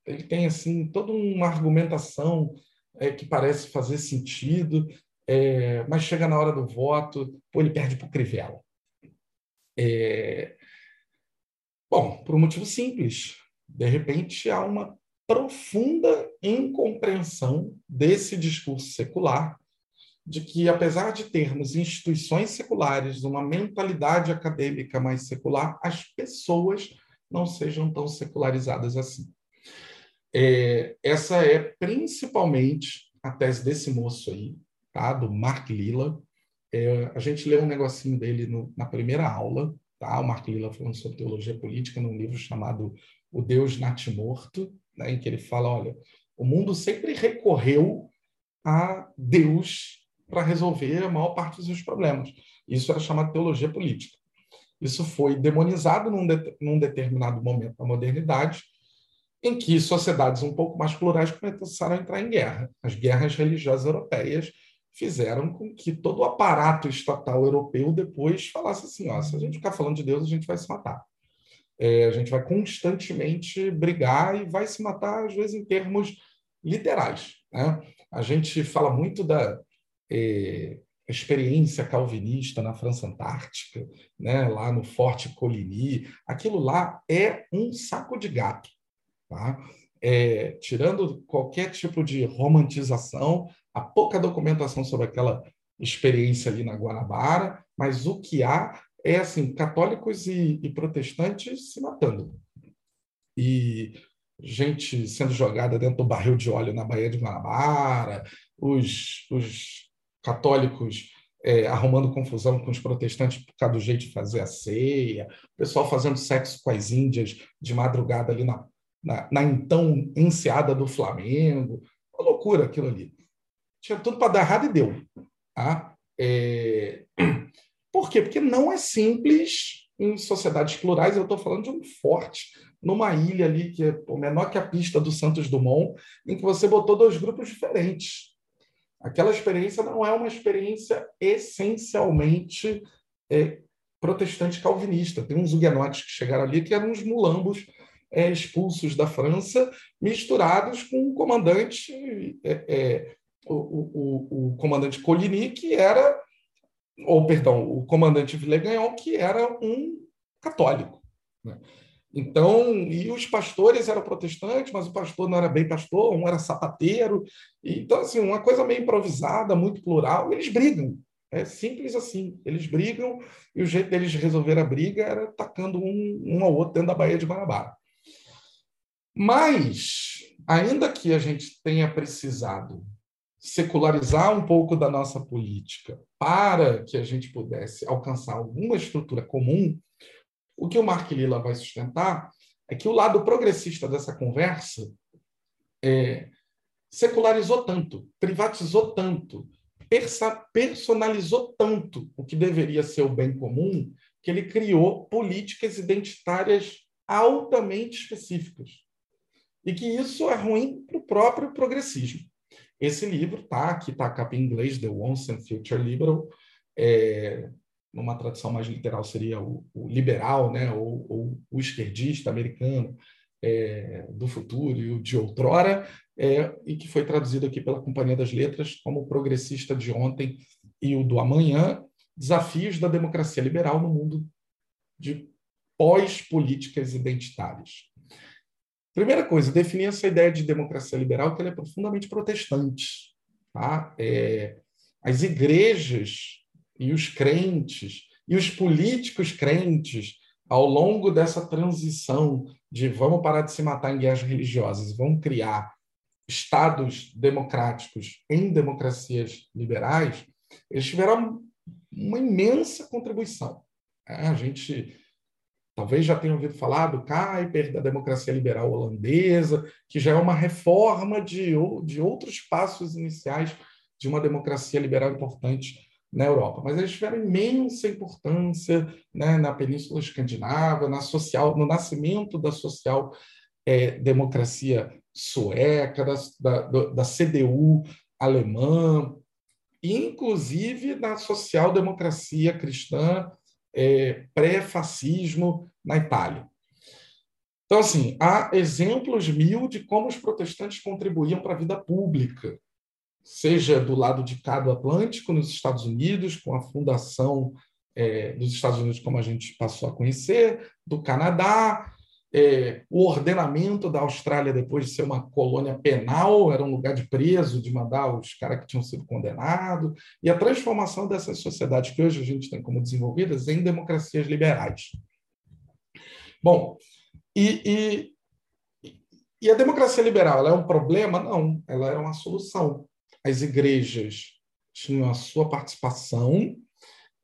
ele tem assim toda uma argumentação é, que parece fazer sentido, é, mas chega na hora do voto, pô, ele perde para o Crivella. É... Bom, por um motivo simples. De repente, há uma profunda incompreensão desse discurso secular, de que, apesar de termos instituições seculares, uma mentalidade acadêmica mais secular, as pessoas não sejam tão secularizadas assim. É, essa é principalmente a tese desse moço aí, tá? do Mark Lilla. É, a gente leu um negocinho dele no, na primeira aula, tá? o Mark Lilla falando sobre teologia política num livro chamado O Deus Natimorto, né? em que ele fala, olha, o mundo sempre recorreu a Deus para resolver a maior parte dos seus problemas. Isso era chamado teologia política. Isso foi demonizado num, de, num determinado momento da modernidade, em que sociedades um pouco mais plurais começaram a entrar em guerra. As guerras religiosas europeias fizeram com que todo o aparato estatal europeu depois falasse assim: ó, se a gente ficar falando de Deus, a gente vai se matar. É, a gente vai constantemente brigar e vai se matar, às vezes, em termos literais. Né? A gente fala muito da é, experiência calvinista na França Antártica, né? lá no Forte Coligny. Aquilo lá é um saco de gato. Tá? É, tirando qualquer tipo de romantização, há pouca documentação sobre aquela experiência ali na Guanabara, mas o que há é assim católicos e, e protestantes se matando e gente sendo jogada dentro do barril de óleo na Baía de Guanabara, os, os católicos é, arrumando confusão com os protestantes por causa do jeito de fazer a ceia, o pessoal fazendo sexo com as índias de madrugada ali na na, na então enseada do Flamengo. Uma loucura aquilo ali. Tinha tudo para dar errado e deu. Tá? É... *clears throat* Por quê? Porque não é simples em sociedades plurais. Eu estou falando de um forte numa ilha ali que é menor que a pista do Santos Dumont, em que você botou dois grupos diferentes. Aquela experiência não é uma experiência essencialmente é, protestante calvinista. Tem uns huguenotes que chegaram ali que eram uns mulambos é, expulsos da França, misturados com o comandante, é, é, o, o, o, comandante Coligny, que era, ou perdão, o comandante Villegagnon, que era um católico. Né? Então, e os pastores eram protestantes, mas o pastor não era bem pastor, um era sapateiro. Então, assim, uma coisa meio improvisada, muito plural. Eles brigam. É simples assim. Eles brigam e o jeito deles resolver a briga era tacando um, um ao outro dentro da Baía de Guanabara. Mas, ainda que a gente tenha precisado secularizar um pouco da nossa política para que a gente pudesse alcançar alguma estrutura comum, o que o Mark Lilla vai sustentar é que o lado progressista dessa conversa é, secularizou tanto, privatizou tanto, personalizou tanto o que deveria ser o bem comum, que ele criou políticas identitárias altamente específicas. E que isso é ruim para o próprio progressismo. Esse livro tá aqui está a capa em inglês, The Once and Future Liberal, é, numa tradução mais literal seria o, o liberal, né, ou, ou, o esquerdista americano é, do futuro e o de outrora, é, e que foi traduzido aqui pela Companhia das Letras como o progressista de ontem e o do amanhã, desafios da democracia liberal no mundo de pós-políticas identitárias. Primeira coisa, definir essa ideia de democracia liberal, que ela é profundamente protestante. Tá? É, as igrejas e os crentes e os políticos crentes ao longo dessa transição de vamos parar de se matar em guerras religiosas, vamos criar estados democráticos em democracias liberais, eles tiveram uma imensa contribuição. É, a gente talvez já tenha ouvido falar do Kuyper, da democracia liberal holandesa, que já é uma reforma de, de outros passos iniciais de uma democracia liberal importante na Europa, mas eles tiveram imensa importância né, na Península Escandinava, na social, no nascimento da social é, democracia sueca, da, da, da CDU alemã, inclusive na social-democracia cristã é, pré-fascismo na Itália. Então, assim, há exemplos mil de como os protestantes contribuíam para a vida pública, seja do lado de cá do Atlântico, nos Estados Unidos, com a fundação é, dos Estados Unidos, como a gente passou a conhecer, do Canadá, é, o ordenamento da Austrália, depois de ser uma colônia penal, era um lugar de preso, de mandar os caras que tinham sido condenados, e a transformação dessas sociedades que hoje a gente tem como desenvolvidas em democracias liberais. Bom, e, e, e a democracia liberal é um problema? Não, ela é uma solução as igrejas tinham a sua participação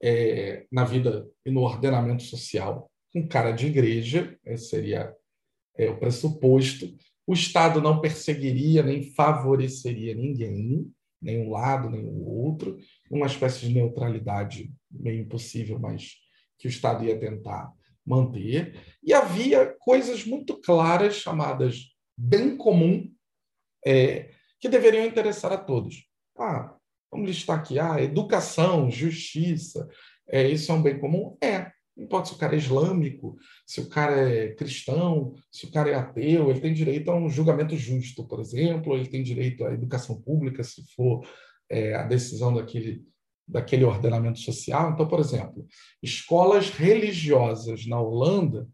é, na vida e no ordenamento social com cara de igreja, esse seria é, o pressuposto. O Estado não perseguiria nem favoreceria ninguém, nem um lado, nem o outro, uma espécie de neutralidade meio impossível, mas que o Estado ia tentar manter. E havia coisas muito claras chamadas bem comum, é, que deveriam interessar a todos. Ah, vamos listar aqui, ah, educação, justiça, é, isso é um bem comum? É. Não importa se o cara é islâmico, se o cara é cristão, se o cara é ateu, ele tem direito a um julgamento justo, por exemplo, ele tem direito à educação pública, se for é, a decisão daquele, daquele ordenamento social. Então, por exemplo, escolas religiosas na Holanda,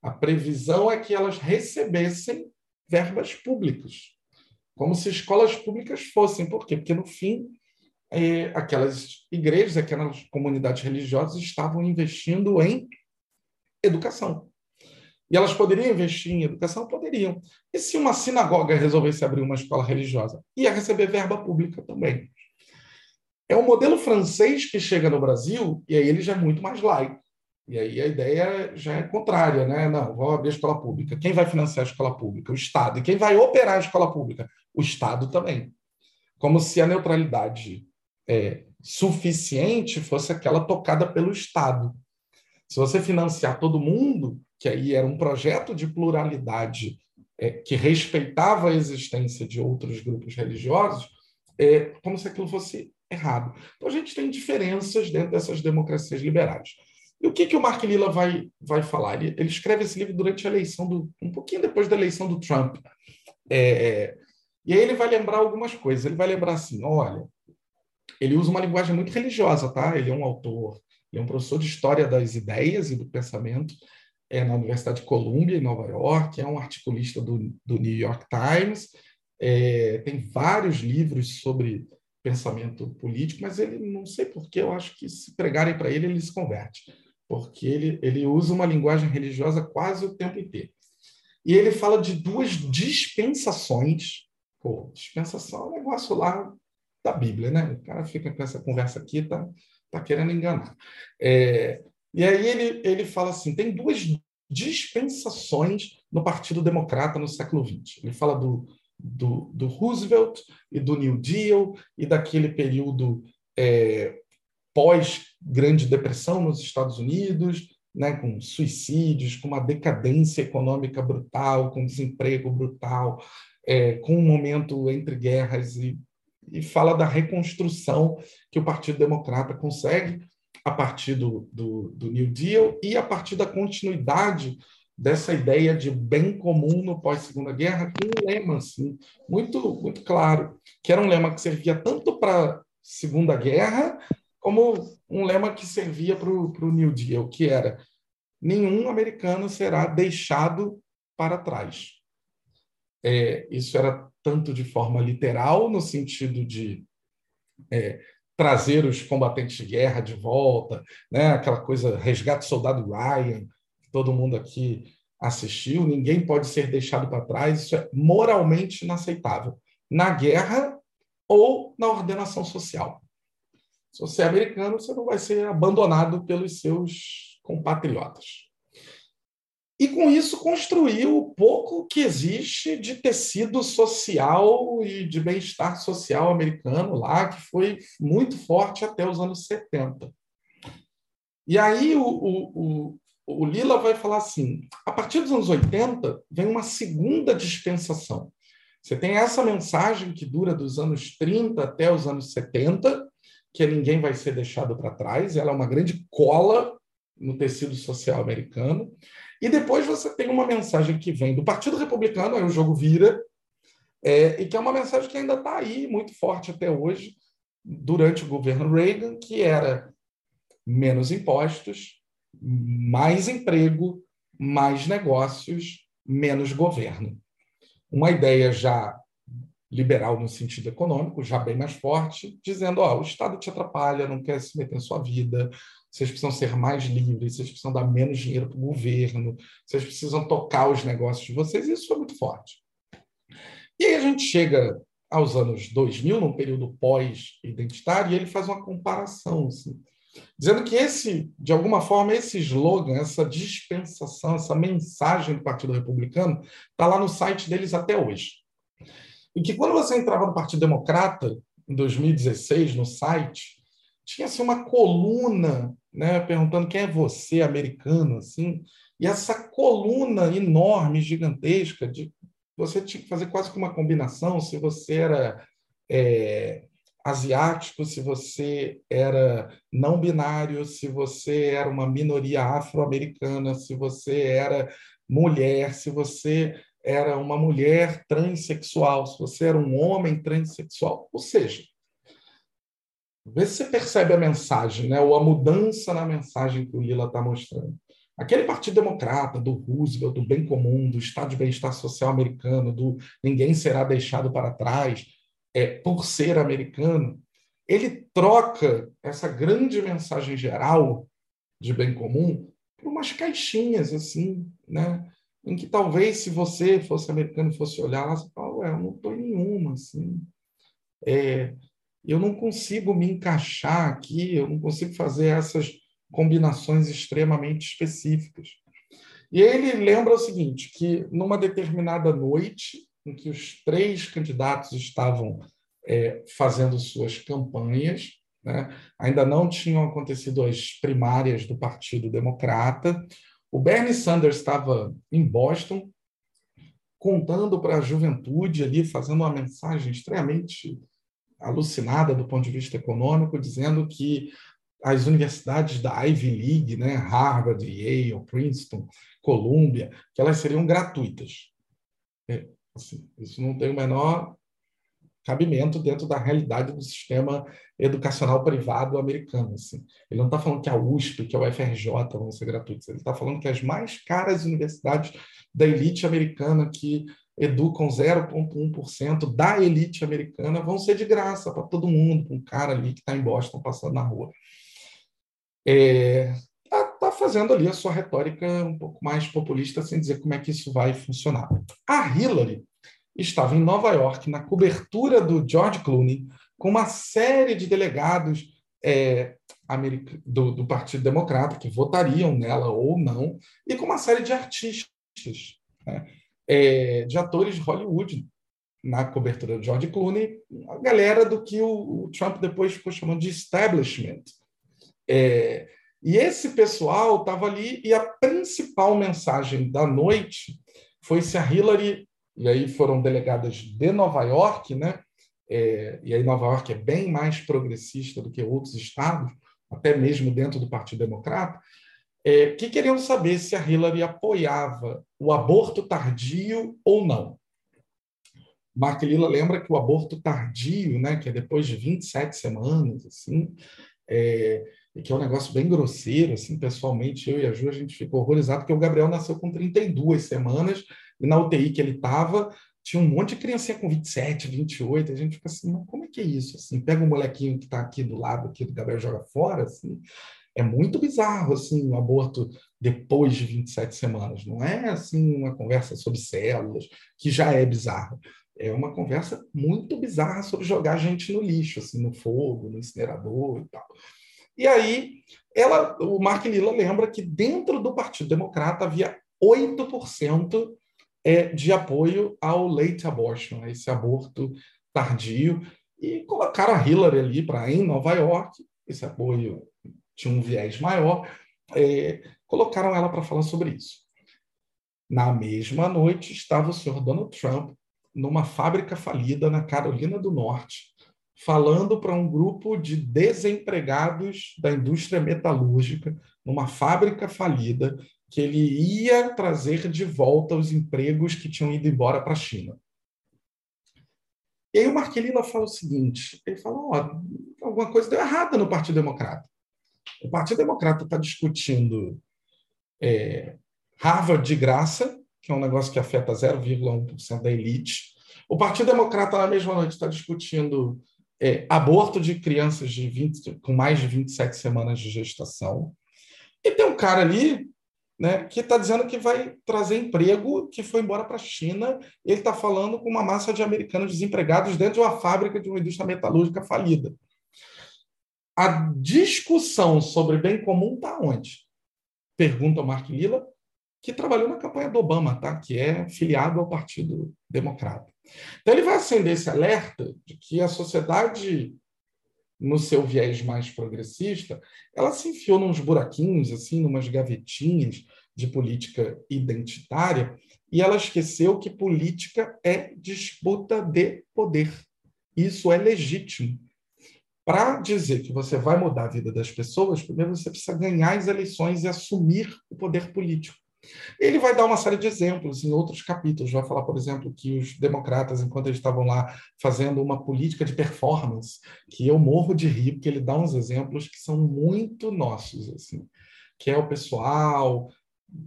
a previsão é que elas recebessem verbas públicas como se escolas públicas fossem. Por quê? Porque, no fim, é, aquelas igrejas, aquelas comunidades religiosas estavam investindo em educação. E elas poderiam investir em educação? Poderiam. E se uma sinagoga resolvesse abrir uma escola religiosa? Ia receber verba pública também. É o modelo francês que chega no Brasil, e aí ele já é muito mais laico. E aí a ideia já é contrária, né? Não, vamos abrir a escola pública. Quem vai financiar a escola pública? O Estado. E quem vai operar a escola pública? O Estado também. Como se a neutralidade é, suficiente fosse aquela tocada pelo Estado. Se você financiar todo mundo, que aí era um projeto de pluralidade é, que respeitava a existência de outros grupos religiosos, é como se aquilo fosse errado. Então a gente tem diferenças dentro dessas democracias liberais. E o que, que o Mark Lilla vai, vai falar? Ele, ele escreve esse livro durante a eleição do. um pouquinho depois da eleição do Trump. É, e aí ele vai lembrar algumas coisas. Ele vai lembrar assim: olha, ele usa uma linguagem muito religiosa, tá? Ele é um autor, ele é um professor de história das ideias e do pensamento é, na Universidade de Columbia, em Nova York, é um articulista do, do New York Times, é, tem vários livros sobre pensamento político, mas ele não sei porquê, eu acho que se pregarem para ele, ele se converte porque ele, ele usa uma linguagem religiosa quase o tempo inteiro. E ele fala de duas dispensações. Pô, dispensação é um negócio lá da Bíblia, né? O cara fica com essa conversa aqui, tá, tá querendo enganar. É, e aí ele, ele fala assim: tem duas dispensações no Partido Democrata no século XX. Ele fala do, do, do Roosevelt e do New Deal e daquele período é, pós-Grande Depressão nos Estados Unidos, né, com suicídios, com uma decadência econômica brutal, com desemprego brutal, é, com um momento entre guerras, e, e fala da reconstrução que o Partido Democrata consegue a partir do, do, do New Deal e a partir da continuidade dessa ideia de bem comum no pós-segunda guerra, com um lema assim, muito, muito claro, que era um lema que servia tanto para Segunda Guerra como um lema que servia para o New Deal, que era nenhum americano será deixado para trás. É, isso era tanto de forma literal, no sentido de é, trazer os combatentes de guerra de volta, né? aquela coisa resgate soldado Ryan, todo mundo aqui assistiu, ninguém pode ser deixado para trás, isso é moralmente inaceitável, na guerra ou na ordenação social. Se você é americano, você não vai ser abandonado pelos seus compatriotas. E com isso construiu o pouco que existe de tecido social e de bem-estar social americano lá, que foi muito forte até os anos 70. E aí o, o, o, o Lila vai falar assim: a partir dos anos 80 vem uma segunda dispensação. Você tem essa mensagem que dura dos anos 30 até os anos 70, que ninguém vai ser deixado para trás, ela é uma grande cola no tecido social americano. E depois você tem uma mensagem que vem do Partido Republicano, aí o jogo vira, é, e que é uma mensagem que ainda está aí, muito forte até hoje, durante o governo Reagan, que era menos impostos, mais emprego, mais negócios, menos governo. Uma ideia já liberal no sentido econômico, já bem mais forte, dizendo: ó, o Estado te atrapalha, não quer se meter em sua vida, vocês precisam ser mais livres, vocês precisam dar menos dinheiro para o governo, vocês precisam tocar os negócios de vocês. Isso foi muito forte. E aí a gente chega aos anos 2000, num período pós-identitário, e ele faz uma comparação, assim, dizendo que esse, de alguma forma, esse slogan, essa dispensação, essa mensagem do Partido Republicano está lá no site deles até hoje. E que quando você entrava no Partido Democrata, em 2016, no site, tinha assim, uma coluna né, perguntando quem é você, americano, assim, e essa coluna enorme, gigantesca, de você tinha que fazer quase que uma combinação se você era é, asiático, se você era não binário, se você era uma minoria afro-americana, se você era mulher, se você era uma mulher transexual, se você era um homem transexual. Ou seja, vê se você percebe a mensagem, né? ou a mudança na mensagem que o Lila está mostrando. Aquele Partido Democrata, do Roosevelt, do bem comum, do Estado de Bem-Estar Social americano, do ninguém será deixado para trás é, por ser americano, ele troca essa grande mensagem geral de bem comum por umas caixinhas assim, né? Em que talvez se você fosse americano fosse olhar você fala, ué, eu não estou em nenhuma, assim. É, eu não consigo me encaixar aqui, eu não consigo fazer essas combinações extremamente específicas. E ele lembra o seguinte, que numa determinada noite, em que os três candidatos estavam é, fazendo suas campanhas, né, ainda não tinham acontecido as primárias do Partido Democrata, o Bernie Sanders estava em Boston, contando para a juventude ali, fazendo uma mensagem extremamente alucinada do ponto de vista econômico, dizendo que as universidades da Ivy League, né, Harvard, Yale, Princeton, Columbia, que elas seriam gratuitas. É, assim, isso não tem o menor cabimento dentro da realidade do sistema educacional privado americano. Assim. Ele não está falando que a USP, que a UFRJ vão ser gratuitas, ele está falando que as mais caras universidades da elite americana que educam 0,1% da elite americana vão ser de graça para todo mundo, um cara ali que está em Boston passando na rua. É, tá, tá, fazendo ali a sua retórica um pouco mais populista, sem dizer como é que isso vai funcionar. A Hillary estava em Nova York, na cobertura do George Clooney, com uma série de delegados é, do, do, Partido Democrata que votariam nela ou não, e com uma série de artistas, né, é, de atores de Hollywood, na cobertura do George Clooney, a galera do que o, o Trump depois ficou chamando de establishment. É, e esse pessoal estava ali, e a principal mensagem da noite foi se a Hillary e aí foram delegadas de Nova York, né? É, e aí Nova York é bem mais progressista do que outros estados, até mesmo dentro do Partido Democrata, é, que queriam saber se a Hillary apoiava o aborto tardio ou não. Mark Lilla lembra que o aborto tardio, né, que é depois de 27 semanas, assim, é, que é um negócio bem grosseiro, assim, pessoalmente, eu e a Ju, a gente ficou horrorizado, porque o Gabriel nasceu com 32 semanas, e na UTI que ele estava, tinha um monte de criancinha com 27, 28, a gente fica assim, mas como é que é isso? Assim, pega um molequinho que está aqui do lado, aqui do Gabriel joga fora, assim, é muito bizarro, assim, o um aborto depois de 27 semanas, não é, assim, uma conversa sobre células, que já é bizarro, é uma conversa muito bizarra sobre jogar gente no lixo, assim, no fogo, no incinerador e tal. E aí, ela, o Mark Lilla lembra que dentro do Partido Democrata havia 8% é, de apoio ao late abortion, esse aborto tardio, e colocaram a Hillary ali para em Nova York, esse apoio tinha um viés maior, é, colocaram ela para falar sobre isso. Na mesma noite estava o senhor Donald Trump numa fábrica falida na Carolina do Norte, falando para um grupo de desempregados da indústria metalúrgica, numa fábrica falida, que ele ia trazer de volta os empregos que tinham ido embora para a China. E aí o Marquelina fala o seguinte: ele fala, ó, alguma coisa deu errada no Partido Democrata. O Partido Democrata está discutindo é, Harvard de graça, que é um negócio que afeta 0,1% da elite. O Partido Democrata, na mesma noite, está discutindo é, aborto de crianças de 20, com mais de 27 semanas de gestação. E tem um cara ali né, que está dizendo que vai trazer emprego que foi embora para a China. Ele está falando com uma massa de americanos desempregados dentro de uma fábrica de uma indústria metalúrgica falida. A discussão sobre bem comum está onde? Pergunta o Mark Lilla, que trabalhou na campanha do Obama, tá? que é filiado ao Partido Democrata. Então, ele vai acender esse alerta de que a sociedade, no seu viés mais progressista, ela se enfiou nos buraquinhos, assim, numas gavetinhas de política identitária, e ela esqueceu que política é disputa de poder. Isso é legítimo. Para dizer que você vai mudar a vida das pessoas, primeiro você precisa ganhar as eleições e assumir o poder político. Ele vai dar uma série de exemplos em outros capítulos. Vai falar, por exemplo, que os democratas, enquanto eles estavam lá fazendo uma política de performance, que eu morro de rir, porque ele dá uns exemplos que são muito nossos, assim, que é o pessoal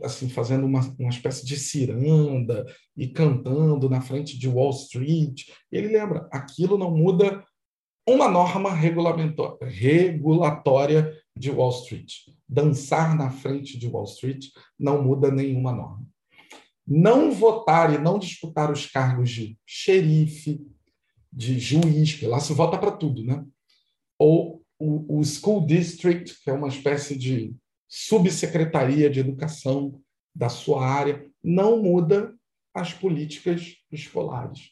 assim fazendo uma, uma espécie de ciranda e cantando na frente de Wall Street. Ele lembra, aquilo não muda uma norma regulatória de Wall Street. Dançar na frente de Wall Street não muda nenhuma norma. Não votar e não disputar os cargos de xerife, de juiz, que lá se vota para tudo, né? Ou o, o School District, que é uma espécie de subsecretaria de educação da sua área, não muda as políticas escolares.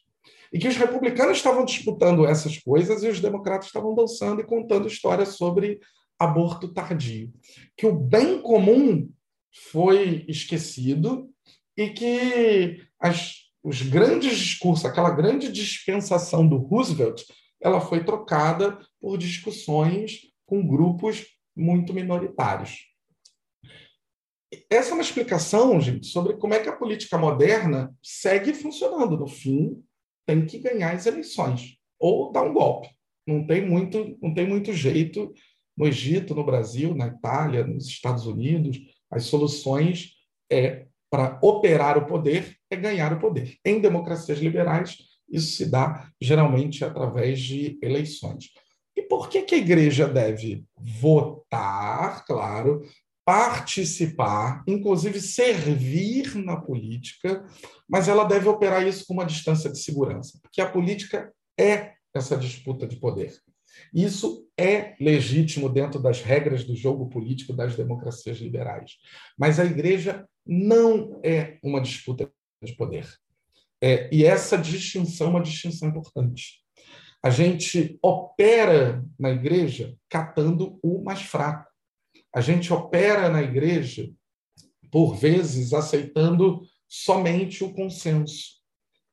E que os republicanos estavam disputando essas coisas e os democratas estavam dançando e contando histórias sobre aborto tardio, que o bem comum foi esquecido e que as, os grandes discursos, aquela grande dispensação do Roosevelt, ela foi trocada por discussões com grupos muito minoritários. Essa é uma explicação, gente, sobre como é que a política moderna segue funcionando. No fim, tem que ganhar as eleições ou dar um golpe. Não tem muito, não tem muito jeito no Egito, no Brasil, na Itália, nos Estados Unidos. As soluções é para operar o poder é ganhar o poder. Em democracias liberais, isso se dá geralmente através de eleições. E por que, que a igreja deve votar, claro, participar, inclusive servir na política, mas ela deve operar isso com uma distância de segurança, porque a política é essa disputa de poder. Isso é legítimo dentro das regras do jogo político das democracias liberais. Mas a igreja não é uma disputa de poder. É, e essa distinção é uma distinção importante. A gente opera na igreja catando o mais fraco. A gente opera na igreja, por vezes, aceitando somente o consenso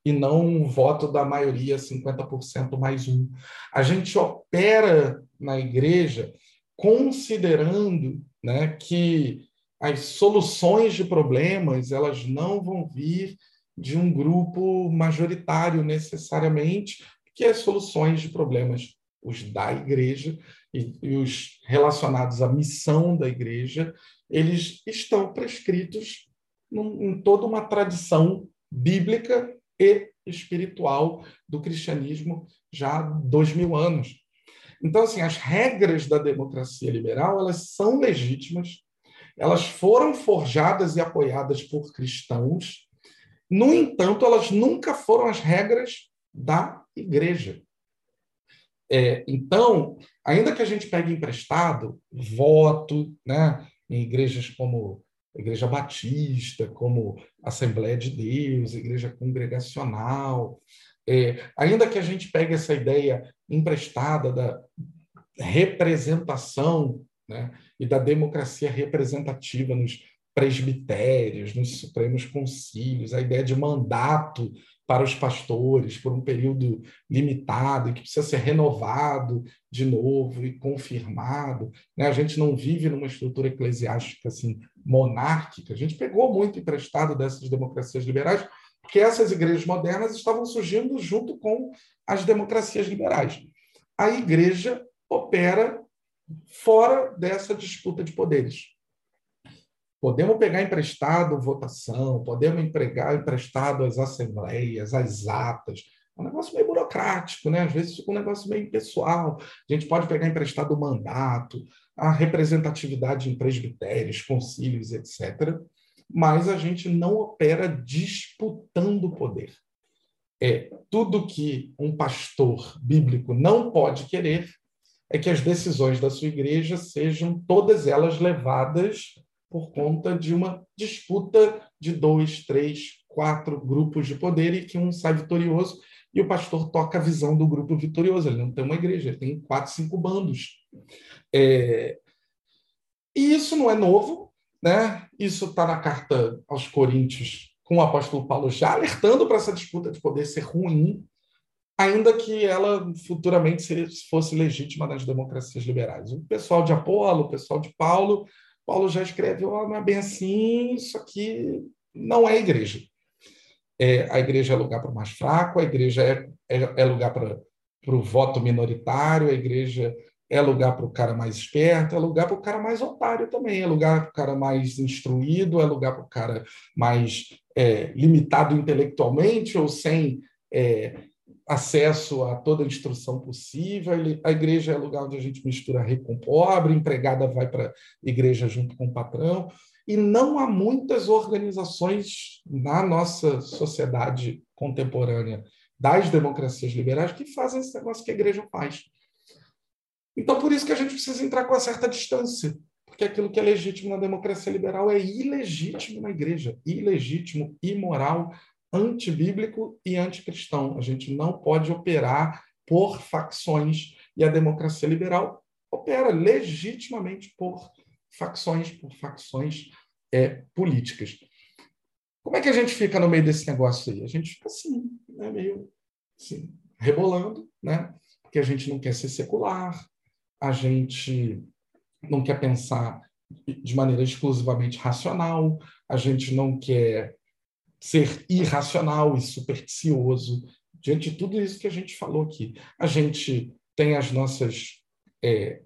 e não um voto da maioria, 50% mais um. A gente opera na igreja considerando né, que as soluções de problemas elas não vão vir de um grupo majoritário necessariamente, que as soluções de problemas, os da igreja e, e os relacionados à missão da igreja, eles estão prescritos num, em toda uma tradição bíblica e espiritual do cristianismo já há dois mil anos. Então, assim, as regras da democracia liberal elas são legítimas, elas foram forjadas e apoiadas por cristãos. No entanto, elas nunca foram as regras da igreja. É, então, ainda que a gente pegue emprestado voto, né, em igrejas como Igreja Batista, como Assembleia de Deus, Igreja Congregacional. É, ainda que a gente pegue essa ideia emprestada da representação né, e da democracia representativa nos presbitérios, nos supremos concílios, a ideia de mandato para os pastores por um período limitado e que precisa ser renovado de novo e confirmado. Né? A gente não vive numa estrutura eclesiástica assim monárquica. A gente pegou muito emprestado dessas democracias liberais, porque essas igrejas modernas estavam surgindo junto com as democracias liberais. A igreja opera fora dessa disputa de poderes. Podemos pegar emprestado votação, podemos empregar emprestado as assembleias, as atas. É um negócio meio burocrático, né? Às vezes fica um negócio meio pessoal. A gente pode pegar emprestado o mandato, a representatividade em presbitérios, concílios, etc. Mas a gente não opera disputando poder. É tudo que um pastor bíblico não pode querer é que as decisões da sua igreja sejam todas elas levadas por conta de uma disputa de dois, três, quatro grupos de poder e que um sai vitorioso e o pastor toca a visão do grupo vitorioso. Ele não tem uma igreja, ele tem quatro, cinco bandos. É... E isso não é novo, né? Isso está na carta aos Coríntios, com o apóstolo Paulo já alertando para essa disputa de poder ser ruim, ainda que ela futuramente fosse legítima nas democracias liberais. O pessoal de Apolo, o pessoal de Paulo Paulo já escreve, oh, não é bem assim, isso aqui não é igreja. É, a igreja é lugar para o mais fraco, a igreja é, é, é lugar para o voto minoritário, a igreja é lugar para o cara mais esperto, é lugar para o cara mais otário também, é lugar para o cara mais instruído, é lugar para o cara mais é, limitado intelectualmente ou sem é, acesso a toda a instrução possível. A igreja é lugar onde a gente mistura rico com pobre, empregada vai para a igreja junto com o patrão. E não há muitas organizações na nossa sociedade contemporânea das democracias liberais que fazem esse negócio que a igreja faz. Então, por isso que a gente precisa entrar com uma certa distância, porque aquilo que é legítimo na democracia liberal é ilegítimo na igreja, ilegítimo, imoral, antibíblico e anticristão. A gente não pode operar por facções e a democracia liberal opera legitimamente por facções, por facções é, políticas. Como é que a gente fica no meio desse negócio aí? A gente fica assim, né, meio assim, rebolando, né? porque a gente não quer ser secular, a gente não quer pensar de maneira exclusivamente racional, a gente não quer ser irracional e supersticioso. Diante de tudo isso que a gente falou aqui, a gente tem as nossas é,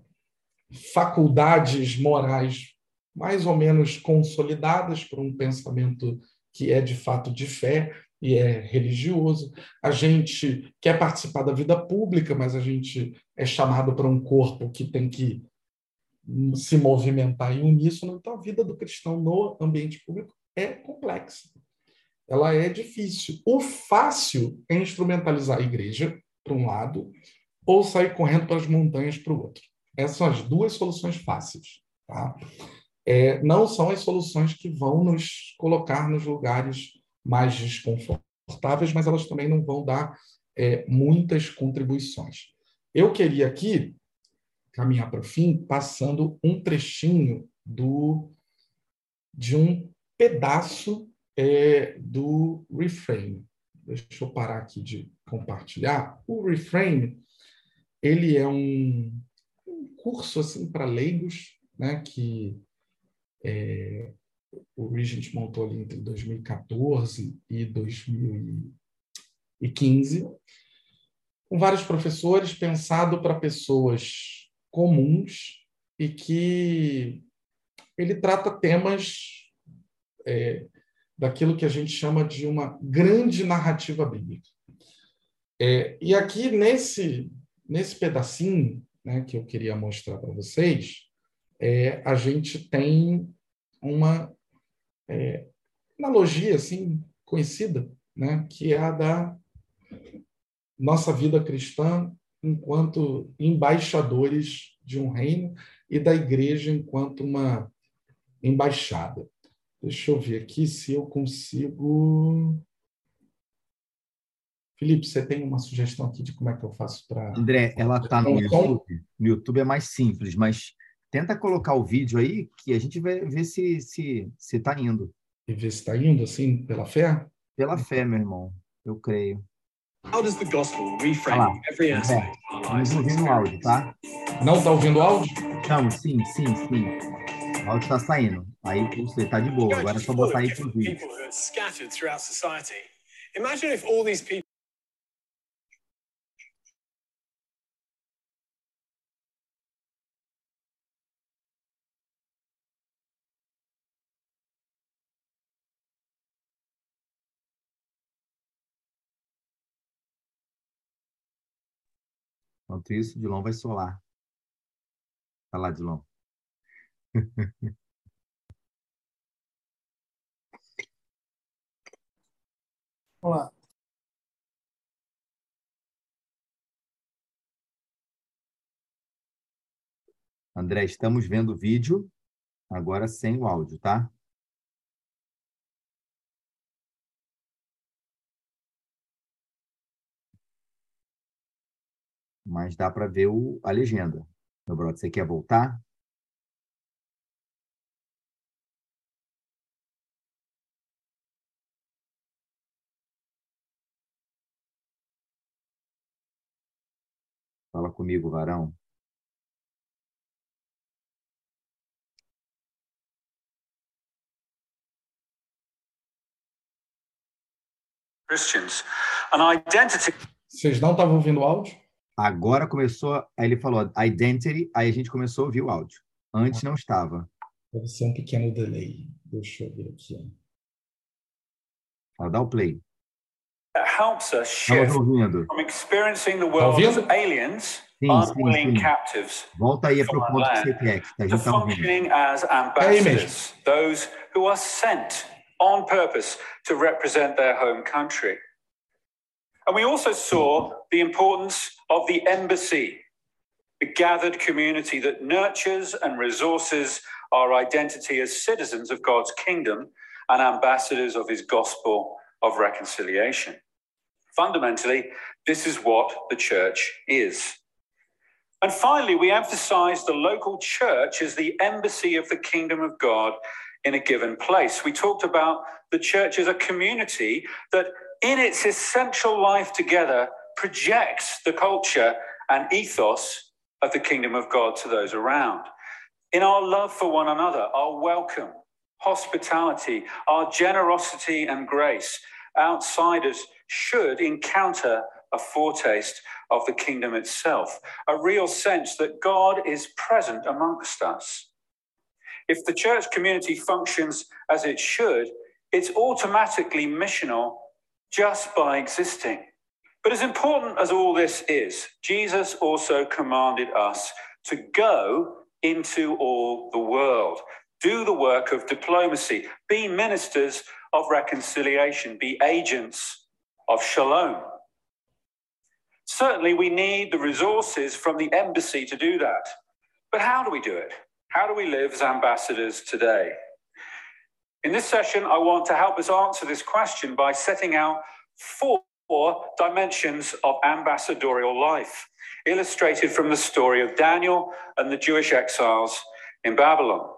faculdades morais mais ou menos consolidadas por um pensamento que é de fato de fé e é religioso. A gente quer participar da vida pública, mas a gente é chamado para um corpo que tem que se movimentar em uníssono. Então, a vida do cristão no ambiente público é complexa. Ela é difícil. O fácil é instrumentalizar a igreja, para um lado, ou sair correndo para as montanhas para o outro. Essas são as duas soluções fáceis. Tá? É, não são as soluções que vão nos colocar nos lugares mais desconfortáveis, mas elas também não vão dar é, muitas contribuições. Eu queria aqui caminhar para o fim passando um trechinho do de um pedaço é, do reframe. Deixa eu parar aqui de compartilhar. O reframe ele é um, um curso assim para leigos, né, que é, o Regent montou ali entre 2014 e 2015, com vários professores, pensado para pessoas comuns e que ele trata temas é, daquilo que a gente chama de uma grande narrativa bíblica. É, e aqui nesse nesse pedacinho, né, que eu queria mostrar para vocês, é, a gente tem uma é, analogia assim conhecida, né, que é a da nossa vida cristã enquanto embaixadores de um reino e da igreja enquanto uma embaixada. Deixa eu ver aqui se eu consigo. Felipe, você tem uma sugestão aqui de como é que eu faço para. André, ela está no YouTube. No YouTube é mais simples, mas tenta colocar o vídeo aí que a gente vai ver se se se está indo. E ver se está indo, assim, pela fé? Pela fé, meu irmão. Eu creio. How does the gospel reframe every aspect of our lives? Não ouvindo o áudio, tá? Não está ouvindo o áudio? Não, sim, sim, sim. O áudio está saindo. Aí você está de boa. Agora é só botar aí pro vídeo. Imagine if all these people Enquanto isso, Dilon vai solar. Vai lá, Dilon. *laughs* Olá. André, estamos vendo o vídeo, agora sem o áudio, tá? mas dá para ver o, a legenda. Meu brother, você quer voltar? Fala comigo, varão. Christians, an identity. Vocês não estavam ouvindo o áudio? Agora começou, aí ele falou identity, aí a gente começou a ouvir o áudio. Antes não estava. Deve ser um pequeno delay. Deixa eu ver aqui. Fala, dá o play. Helps us shift from experiencing the world as aliens, sim, unwilling sim, sim. captives. Volta aí para o ponto que você quer, que a gente está functioning as ambassadors, those who are sent on purpose to represent their home country. And we also saw the importance of the embassy, the gathered community that nurtures and resources our identity as citizens of God's kingdom and ambassadors of his gospel of reconciliation. Fundamentally, this is what the church is. And finally, we emphasize the local church as the embassy of the kingdom of God in a given place. We talked about the church as a community that in its essential life together, projects the culture and ethos of the kingdom of God to those around. in our love for one another, our welcome, hospitality, our generosity and grace, outsiders should encounter a foretaste of the kingdom itself, a real sense that God is present amongst us. If the church community functions as it should, it's automatically missional just by existing. But as important as all this is, Jesus also commanded us to go into all the world, do the work of diplomacy, be ministers of reconciliation, be agents of shalom. Certainly, we need the resources from the embassy to do that. But how do we do it? How do we live as ambassadors today? In this session, I want to help us answer this question by setting out four dimensions of ambassadorial life, illustrated from the story of Daniel and the Jewish exiles in Babylon.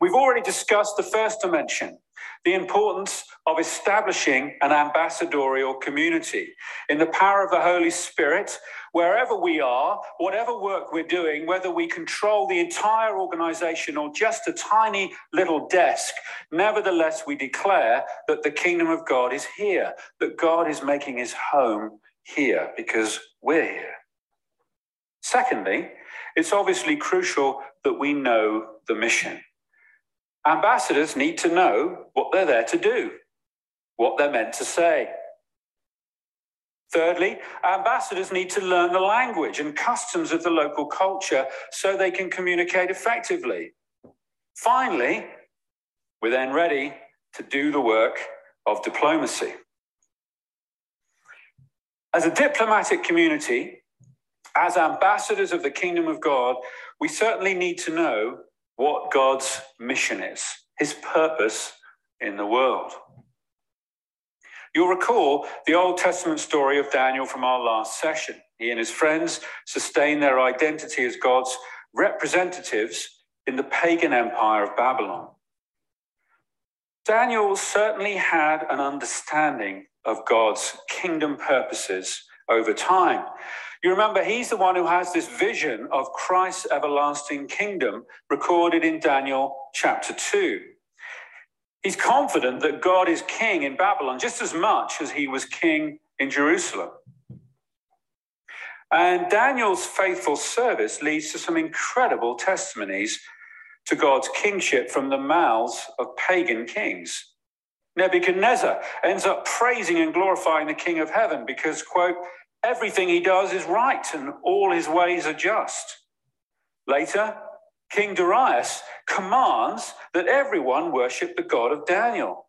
We've already discussed the first dimension, the importance of establishing an ambassadorial community in the power of the Holy Spirit, wherever we are, whatever work we're doing, whether we control the entire organization or just a tiny little desk, nevertheless, we declare that the kingdom of God is here, that God is making his home here because we're here. Secondly, it's obviously crucial that we know the mission. Ambassadors need to know what they're there to do, what they're meant to say. Thirdly, ambassadors need to learn the language and customs of the local culture so they can communicate effectively. Finally, we're then ready to do the work of diplomacy. As a diplomatic community, as ambassadors of the kingdom of God, we certainly need to know what God's mission is, his purpose in the world. You'll recall the Old Testament story of Daniel from our last session. He and his friends sustained their identity as God's representatives in the pagan empire of Babylon. Daniel certainly had an understanding of God's kingdom purposes over time. You remember, he's the one who has this vision of Christ's everlasting kingdom recorded in Daniel chapter 2. He's confident that God is king in Babylon just as much as he was king in Jerusalem. And Daniel's faithful service leads to some incredible testimonies to God's kingship from the mouths of pagan kings. Nebuchadnezzar ends up praising and glorifying the King of heaven because, quote, everything he does is right and all his ways are just. Later, King Darius commands that everyone worship the God of Daniel.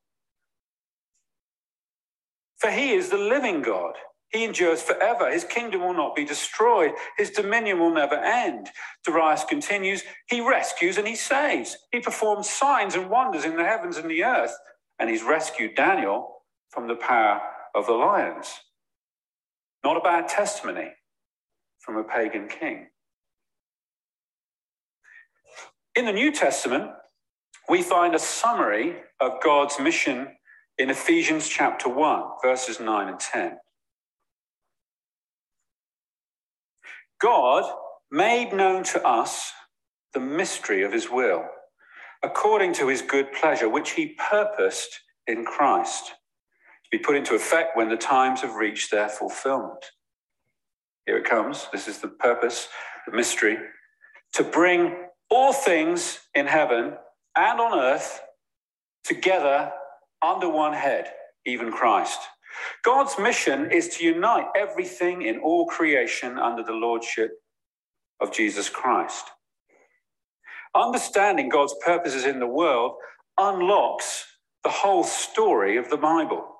For he is the living God. He endures forever. His kingdom will not be destroyed. His dominion will never end. Darius continues He rescues and he saves. He performs signs and wonders in the heavens and the earth. And he's rescued Daniel from the power of the lions. Not a bad testimony from a pagan king. In the New Testament, we find a summary of God's mission in Ephesians chapter 1, verses 9 and 10. God made known to us the mystery of his will, according to his good pleasure, which he purposed in Christ, to be put into effect when the times have reached their fulfillment. Here it comes. This is the purpose, the mystery, to bring all things in heaven and on earth together under one head, even Christ. God's mission is to unite everything in all creation under the lordship of Jesus Christ. Understanding God's purposes in the world unlocks the whole story of the Bible.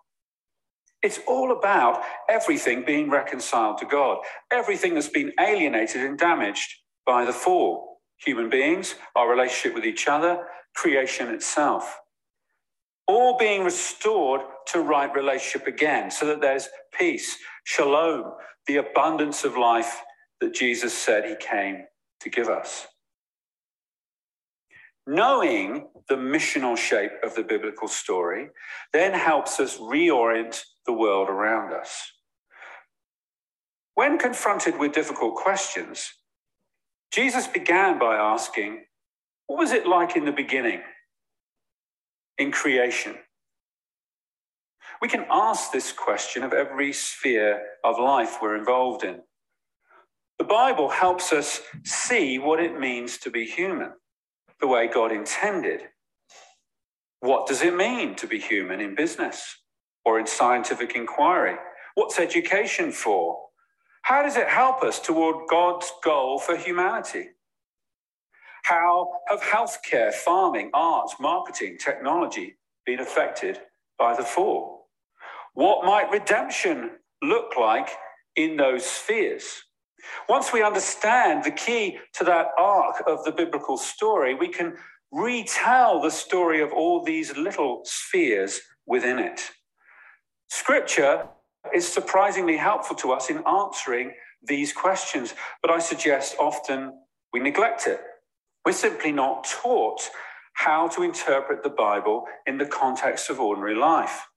It's all about everything being reconciled to God, everything that's been alienated and damaged by the fall human beings, our relationship with each other, creation itself. All being restored to right relationship again, so that there's peace, shalom, the abundance of life that Jesus said he came to give us. Knowing the missional shape of the biblical story then helps us reorient the world around us. When confronted with difficult questions, Jesus began by asking, What was it like in the beginning, in creation? We can ask this question of every sphere of life we're involved in. The Bible helps us see what it means to be human, the way God intended. What does it mean to be human in business or in scientific inquiry? What's education for? How does it help us toward God's goal for humanity? How have healthcare, farming, arts, marketing, technology been affected by the fall? What might redemption look like in those spheres? Once we understand the key to that arc of the biblical story, we can retell the story of all these little spheres within it. Scripture is surprisingly helpful to us in answering these questions, but I suggest often we neglect it. We're simply not taught how to interpret the Bible in the context of ordinary life.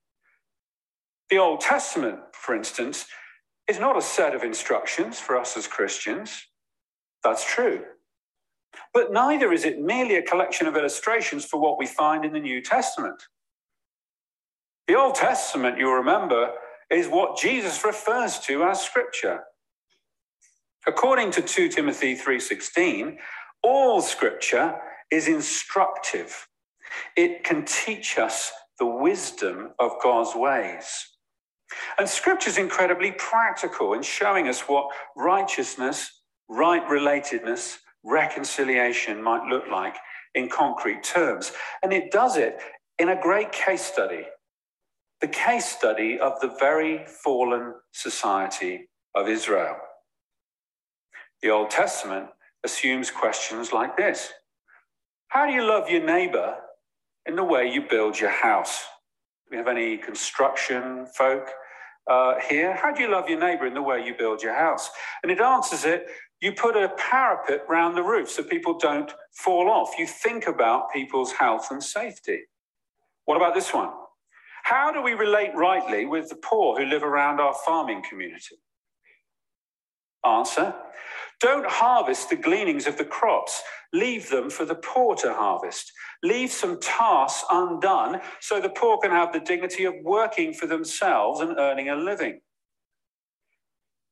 The Old Testament, for instance, is not a set of instructions for us as Christians. That's true. But neither is it merely a collection of illustrations for what we find in the New Testament. The Old Testament, you'll remember, is what Jesus refers to as scripture. According to 2 Timothy 3:16, all scripture is instructive. It can teach us the wisdom of God's ways. And scripture is incredibly practical in showing us what righteousness, right relatedness, reconciliation might look like in concrete terms. And it does it in a great case study the case study of the very fallen society of Israel. The Old Testament assumes questions like this How do you love your neighbor in the way you build your house? We have any construction folk uh, here? How do you love your neighbor in the way you build your house? And it answers it you put a parapet round the roof so people don't fall off. You think about people's health and safety. What about this one? How do we relate rightly with the poor who live around our farming community? Answer Don't harvest the gleanings of the crops, leave them for the poor to harvest. Leave some tasks undone so the poor can have the dignity of working for themselves and earning a living.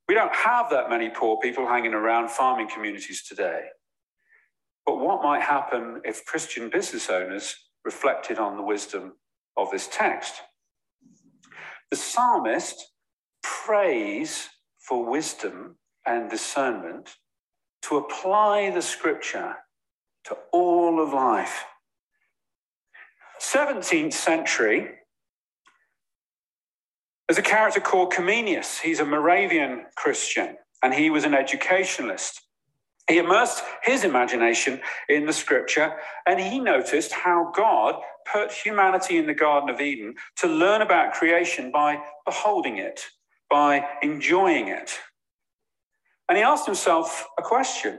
We don't have that many poor people hanging around farming communities today. But what might happen if Christian business owners reflected on the wisdom of this text. The psalmist prays for wisdom and discernment to apply the scripture to all of life. 17th century, there's a character called Comenius. He's a Moravian Christian and he was an educationalist. He immersed his imagination in the scripture and he noticed how God put humanity in the Garden of Eden to learn about creation by beholding it, by enjoying it. And he asked himself a question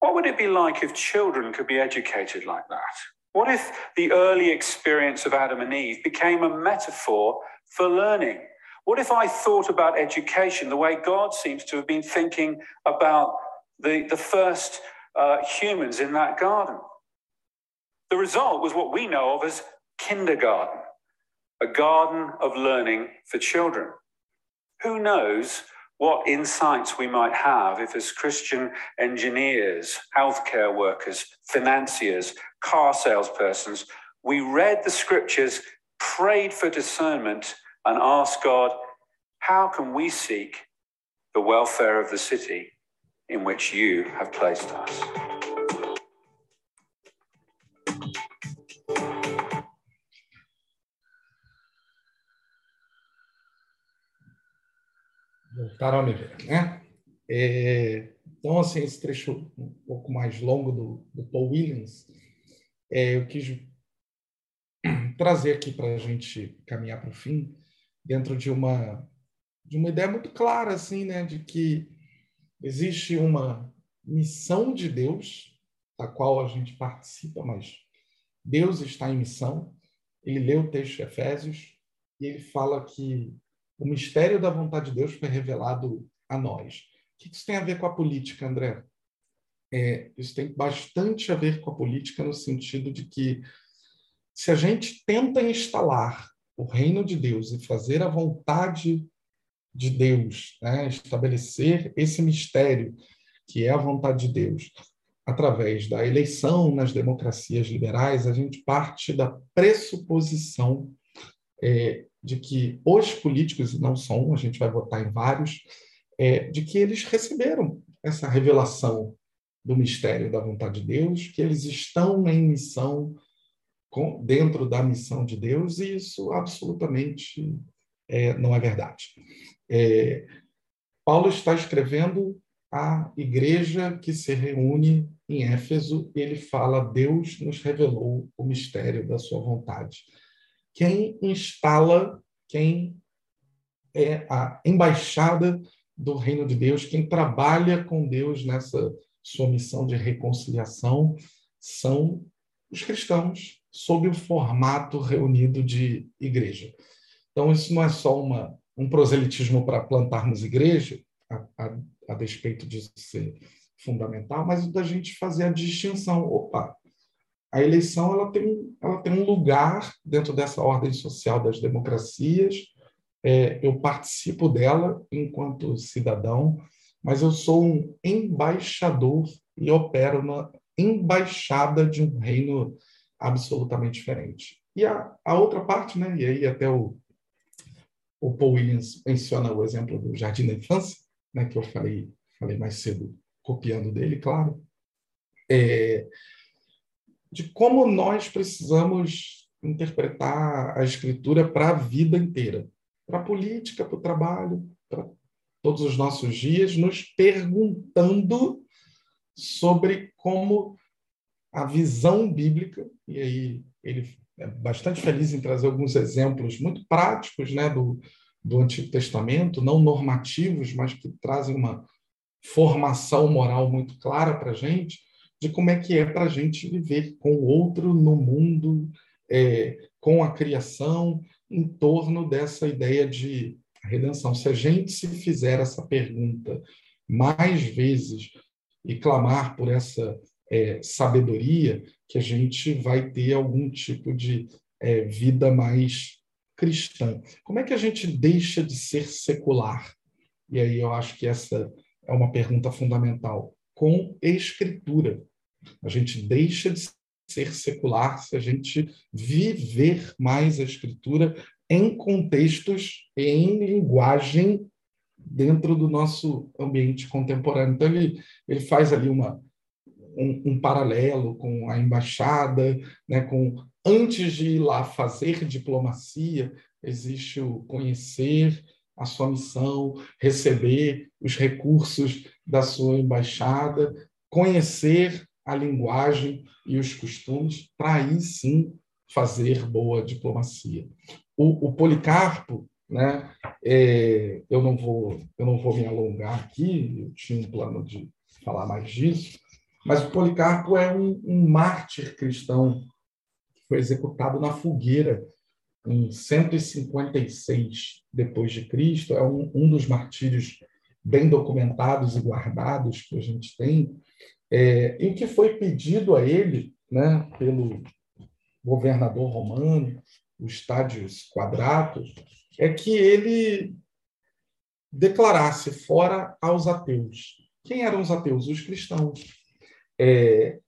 What would it be like if children could be educated like that? What if the early experience of Adam and Eve became a metaphor for learning? What if I thought about education the way God seems to have been thinking about the, the first uh, humans in that garden? The result was what we know of as kindergarten, a garden of learning for children. Who knows what insights we might have if, as Christian engineers, healthcare workers, financiers, car salespersons, we read the scriptures, prayed for discernment, and asked God, how can we seek the welfare of the city in which you have placed us? Voltaram a me ver, né? É, então, assim, esse trecho um pouco mais longo do, do Paul Williams, é, eu quis trazer aqui para a gente caminhar para o fim, dentro de uma de uma ideia muito clara assim, né, de que existe uma missão de Deus da qual a gente participa, mas Deus está em missão. Ele lê o texto de Efésios e ele fala que o mistério da vontade de Deus foi revelado a nós. que isso tem a ver com a política, André? É, isso tem bastante a ver com a política no sentido de que se a gente tenta instalar o reino de Deus e fazer a vontade de Deus, né? estabelecer esse mistério que é a vontade de Deus, através da eleição nas democracias liberais, a gente parte da pressuposição é, de que os políticos, e não só um, a gente vai votar em vários, é, de que eles receberam essa revelação do mistério da vontade de Deus, que eles estão em missão com, dentro da missão de Deus, e isso absolutamente é, não é verdade. É, Paulo está escrevendo a igreja que se reúne em Éfeso e ele fala: Deus nos revelou o mistério da sua vontade. Quem instala, quem é a embaixada do reino de Deus, quem trabalha com Deus nessa sua missão de reconciliação, são os cristãos, sob o formato reunido de igreja. Então, isso não é só uma, um proselitismo para plantarmos igreja, a, a, a despeito disso ser fundamental, mas da gente fazer a distinção. Opa, a eleição ela tem, ela tem um lugar dentro dessa ordem social das democracias. É, eu participo dela enquanto cidadão, mas eu sou um embaixador e opero na embaixada de um reino absolutamente diferente. E a, a outra parte, né, e aí até o, o Paul Williams menciona o exemplo do Jardim da Infância, né, que eu falei, falei mais cedo, copiando dele, claro, é, de como nós precisamos interpretar a escritura para a vida inteira, para a política, para o trabalho, para todos os nossos dias, nos perguntando sobre como a visão bíblica, e aí ele é bastante feliz em trazer alguns exemplos muito práticos né, do, do Antigo Testamento, não normativos, mas que trazem uma formação moral muito clara para a gente, de como é que é para a gente viver com o outro no mundo, é, com a criação, em torno dessa ideia de redenção. Se a gente se fizer essa pergunta mais vezes e clamar por essa é, sabedoria, que a gente vai ter algum tipo de é, vida mais cristã. Como é que a gente deixa de ser secular? E aí eu acho que essa é uma pergunta fundamental. Com escritura. A gente deixa de ser secular se a gente viver mais a escritura em contextos, em linguagem dentro do nosso ambiente contemporâneo. Então, ele, ele faz ali uma, um, um paralelo com a embaixada, né, com antes de ir lá fazer diplomacia, existe o conhecer a sua missão, receber os recursos da sua embaixada, conhecer a linguagem e os costumes, para aí sim fazer boa diplomacia. O, o Policarpo, né, é, eu não vou eu não vou me alongar aqui, eu tinha um plano de falar mais disso, mas o Policarpo é um, um mártir cristão foi executado na fogueira em 156 depois de Cristo. É um, um dos martírios bem documentados e guardados que a gente tem, é, e que foi pedido a ele, né, pelo governador romano, o Estádios Quadratus, é que ele declarasse fora aos ateus. Quem eram os ateus? Os cristãos. É,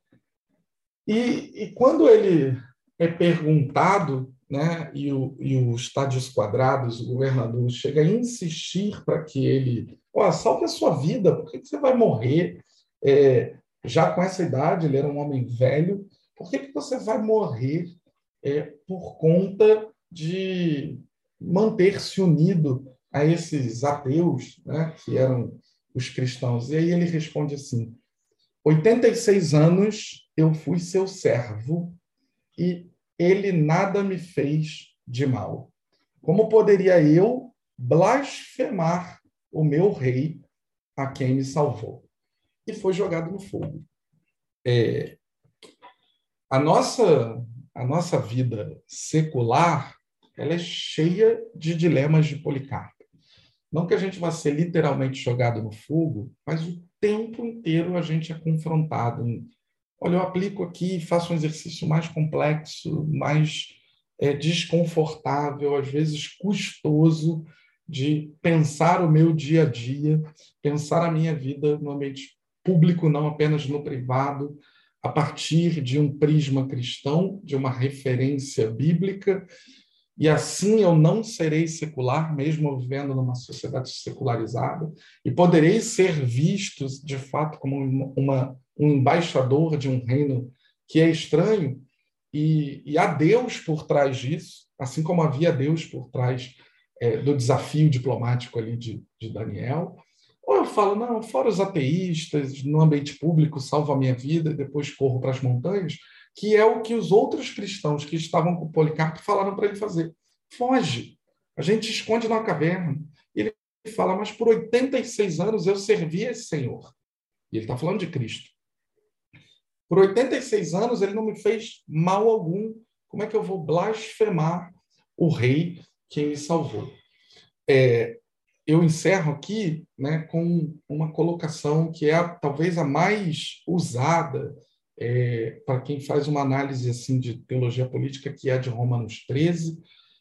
e, e, quando ele é perguntado, né, e, o, e os estádios quadrados, o governador chega a insistir para que ele, salve a sua vida, por que, que você vai morrer? É, já com essa idade, ele era um homem velho, por que, que você vai morrer é, por conta de manter-se unido a esses ateus, né, que eram os cristãos? E aí ele responde assim: 86 anos eu fui seu servo e ele nada me fez de mal. Como poderia eu blasfemar o meu rei a quem me salvou? E foi jogado no fogo. É, a nossa a nossa vida secular ela é cheia de dilemas de Policarpo. Não que a gente vá ser literalmente jogado no fogo, mas o tempo inteiro a gente é confrontado. Olha, eu aplico aqui, faço um exercício mais complexo, mais é, desconfortável, às vezes custoso, de pensar o meu dia a dia, pensar a minha vida no ambiente público, não apenas no privado, a partir de um prisma cristão, de uma referência bíblica, e assim eu não serei secular, mesmo vivendo numa sociedade secularizada, e poderei ser visto, de fato, como uma, um embaixador de um reino que é estranho, e, e há Deus por trás disso, assim como havia Deus por trás é, do desafio diplomático ali de, de Daniel, ou eu falo, não, fora os ateístas, no ambiente público, salvo a minha vida e depois corro para as montanhas, que é o que os outros cristãos que estavam com Policarpo falaram para ele fazer. Foge. A gente esconde na caverna. Ele fala, mas por 86 anos eu servi esse Senhor. E ele está falando de Cristo. Por 86 anos ele não me fez mal algum. Como é que eu vou blasfemar o rei que me salvou? É, eu encerro aqui né, com uma colocação que é talvez a mais usada é, para quem faz uma análise assim de teologia política, que é a de Romanos 13,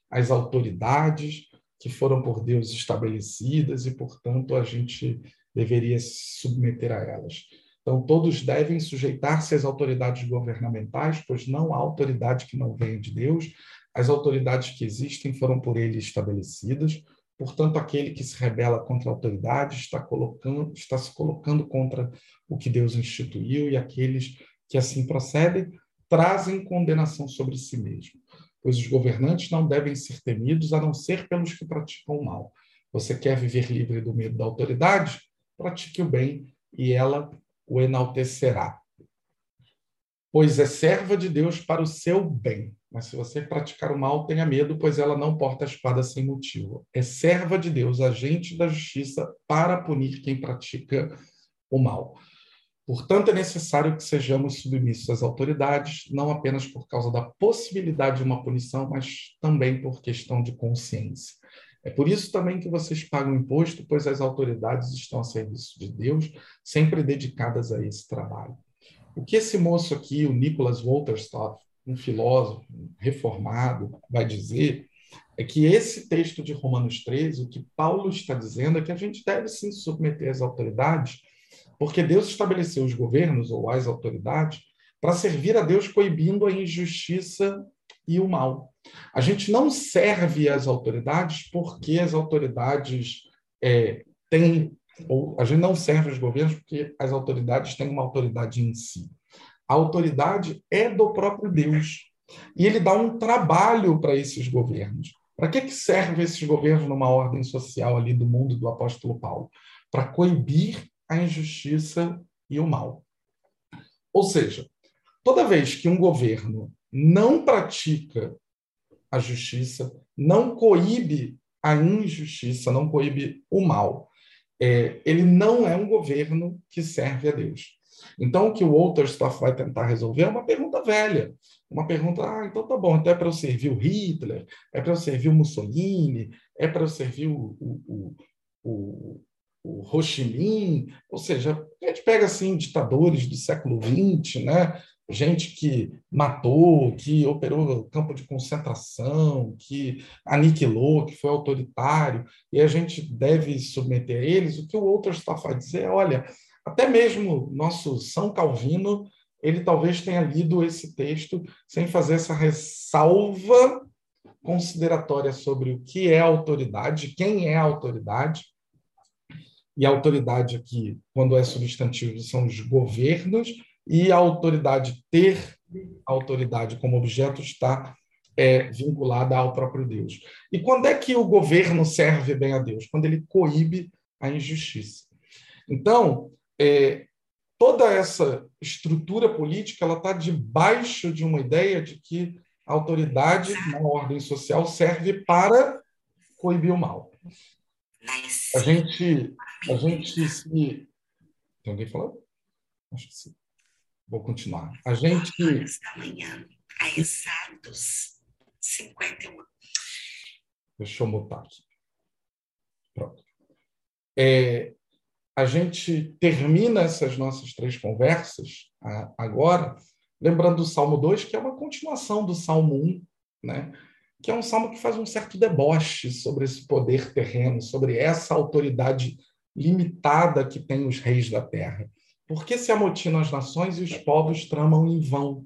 as autoridades que foram por Deus estabelecidas e, portanto, a gente deveria se submeter a elas. Então, todos devem sujeitar-se às autoridades governamentais, pois não há autoridade que não venha de Deus. As autoridades que existem foram por ele estabelecidas. Portanto, aquele que se rebela contra a autoridade está, colocando, está se colocando contra o que Deus instituiu, e aqueles que assim procedem trazem condenação sobre si mesmo. Pois os governantes não devem ser temidos a não ser pelos que praticam o mal. Você quer viver livre do medo da autoridade? Pratique o bem e ela o enaltecerá. Pois é serva de Deus para o seu bem. Mas se você praticar o mal, tenha medo, pois ela não porta a espada sem motivo. É serva de Deus, agente da justiça, para punir quem pratica o mal. Portanto, é necessário que sejamos submissos às autoridades, não apenas por causa da possibilidade de uma punição, mas também por questão de consciência. É por isso também que vocês pagam imposto, pois as autoridades estão a serviço de Deus, sempre dedicadas a esse trabalho. O que esse moço aqui, o Nicholas Wolterstadt, um filósofo reformado, vai dizer é que esse texto de Romanos 13, o que Paulo está dizendo é que a gente deve sim submeter às autoridades, porque Deus estabeleceu os governos ou as autoridades para servir a Deus coibindo a injustiça e o mal. A gente não serve às autoridades porque as autoridades é, têm, ou a gente não serve aos governos porque as autoridades têm uma autoridade em si. A autoridade é do próprio Deus. E ele dá um trabalho para esses governos. Para que, que servem esses governos numa ordem social ali do mundo do apóstolo Paulo? Para coibir a injustiça e o mal. Ou seja, toda vez que um governo não pratica a justiça, não coíbe a injustiça, não coíbe o mal, é, ele não é um governo que serve a Deus. Então, o que o Wolterstorff vai tentar resolver é uma pergunta velha. Uma pergunta, ah, então tá bom, então é para eu servir o Hitler, é para eu servir o Mussolini, é para eu servir o, o, o, o Ho Chi Minh, ou seja, a gente pega assim ditadores do século XX, né? Gente que matou, que operou campo de concentração, que aniquilou, que foi autoritário, e a gente deve submeter a eles. O que o outro está a dizer é, olha, até mesmo nosso São Calvino, ele talvez tenha lido esse texto sem fazer essa ressalva consideratória sobre o que é autoridade, quem é autoridade, e a autoridade aqui, quando é substantivo, são os governos, e a autoridade ter autoridade como objeto está é, vinculada ao próprio Deus. E quando é que o governo serve bem a Deus? Quando ele coíbe a injustiça. Então, é, toda essa estrutura política ela está debaixo de uma ideia de que a autoridade na ordem social serve para coibir o mal. A gente, a gente se. Tem alguém falando? Acho que sim. Vou continuar. A gente. da manhã, a exatos 51. Deixa eu mutar aqui. Pronto. É, a gente termina essas nossas três conversas agora, lembrando do Salmo 2, que é uma continuação do Salmo 1, né? que é um salmo que faz um certo deboche sobre esse poder terreno, sobre essa autoridade limitada que tem os reis da terra. Por que se amotinam as nações e os povos tramam em vão?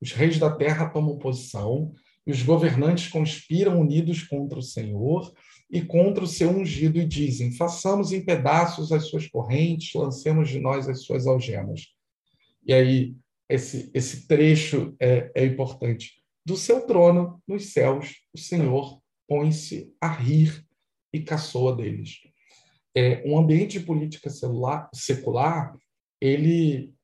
Os reis da terra tomam posição, e os governantes conspiram unidos contra o Senhor e contra o seu ungido e dizem: façamos em pedaços as suas correntes, lancemos de nós as suas algemas. E aí, esse, esse trecho é, é importante. Do seu trono, nos céus, o Senhor põe-se a rir e caçoa deles. É, um ambiente de política celular, secular, ele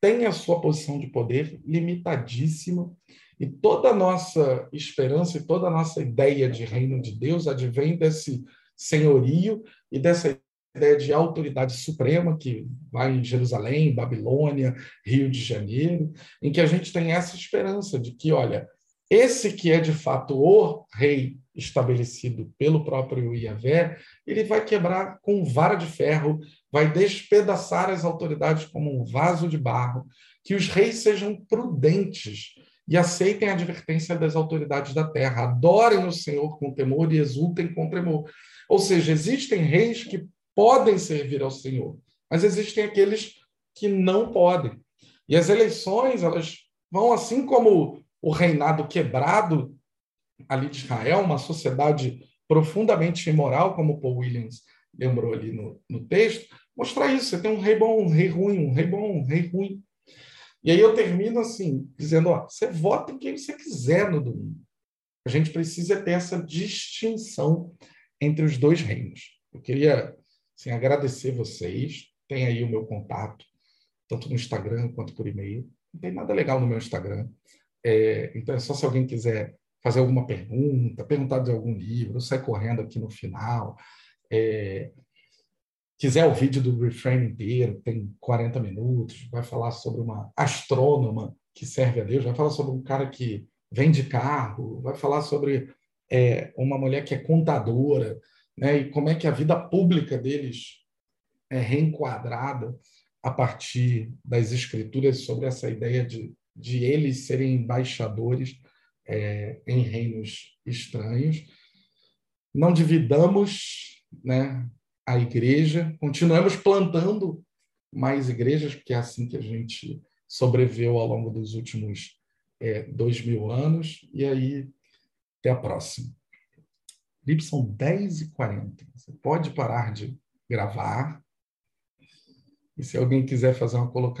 tem a sua posição de poder limitadíssima e toda a nossa esperança e toda a nossa ideia de reino de Deus advém desse senhorio e dessa ideia de autoridade suprema que vai em Jerusalém, Babilônia, Rio de Janeiro, em que a gente tem essa esperança de que, olha, esse que é de fato o rei estabelecido pelo próprio Iavé, ele vai quebrar com vara de ferro, vai despedaçar as autoridades como um vaso de barro, que os reis sejam prudentes e aceitem a advertência das autoridades da terra. Adorem o Senhor com temor e exultem com tremor. Ou seja, existem reis que podem servir ao Senhor, mas existem aqueles que não podem. E as eleições, elas vão assim como o reinado quebrado ali de Israel, uma sociedade profundamente imoral, como Paul Williams lembrou ali no, no texto, mostrar isso. Você tem um rei bom, um rei ruim, um rei bom, um rei ruim. E aí eu termino assim, dizendo: ó, você vota em quem você quiser no domingo. A gente precisa ter essa distinção entre os dois reinos. Eu queria assim, agradecer vocês. Tem aí o meu contato, tanto no Instagram quanto por e-mail. Não tem nada legal no meu Instagram. É, então é só se alguém quiser fazer alguma pergunta, perguntar de algum livro, eu saio correndo aqui no final. É, quiser o vídeo do reframe inteiro, tem 40 minutos, vai falar sobre uma astrônoma que serve a Deus, vai falar sobre um cara que vende carro, vai falar sobre é, uma mulher que é contadora, né, e como é que a vida pública deles é reenquadrada a partir das escrituras sobre essa ideia de, de eles serem embaixadores é, em reinos estranhos. Não dividamos né, a igreja, continuamos plantando mais igrejas, porque é assim que a gente sobreviveu ao longo dos últimos é, dois mil anos. E aí, até a próxima. Felipe, são 10h40. Você pode parar de gravar. E se alguém quiser fazer uma colocação,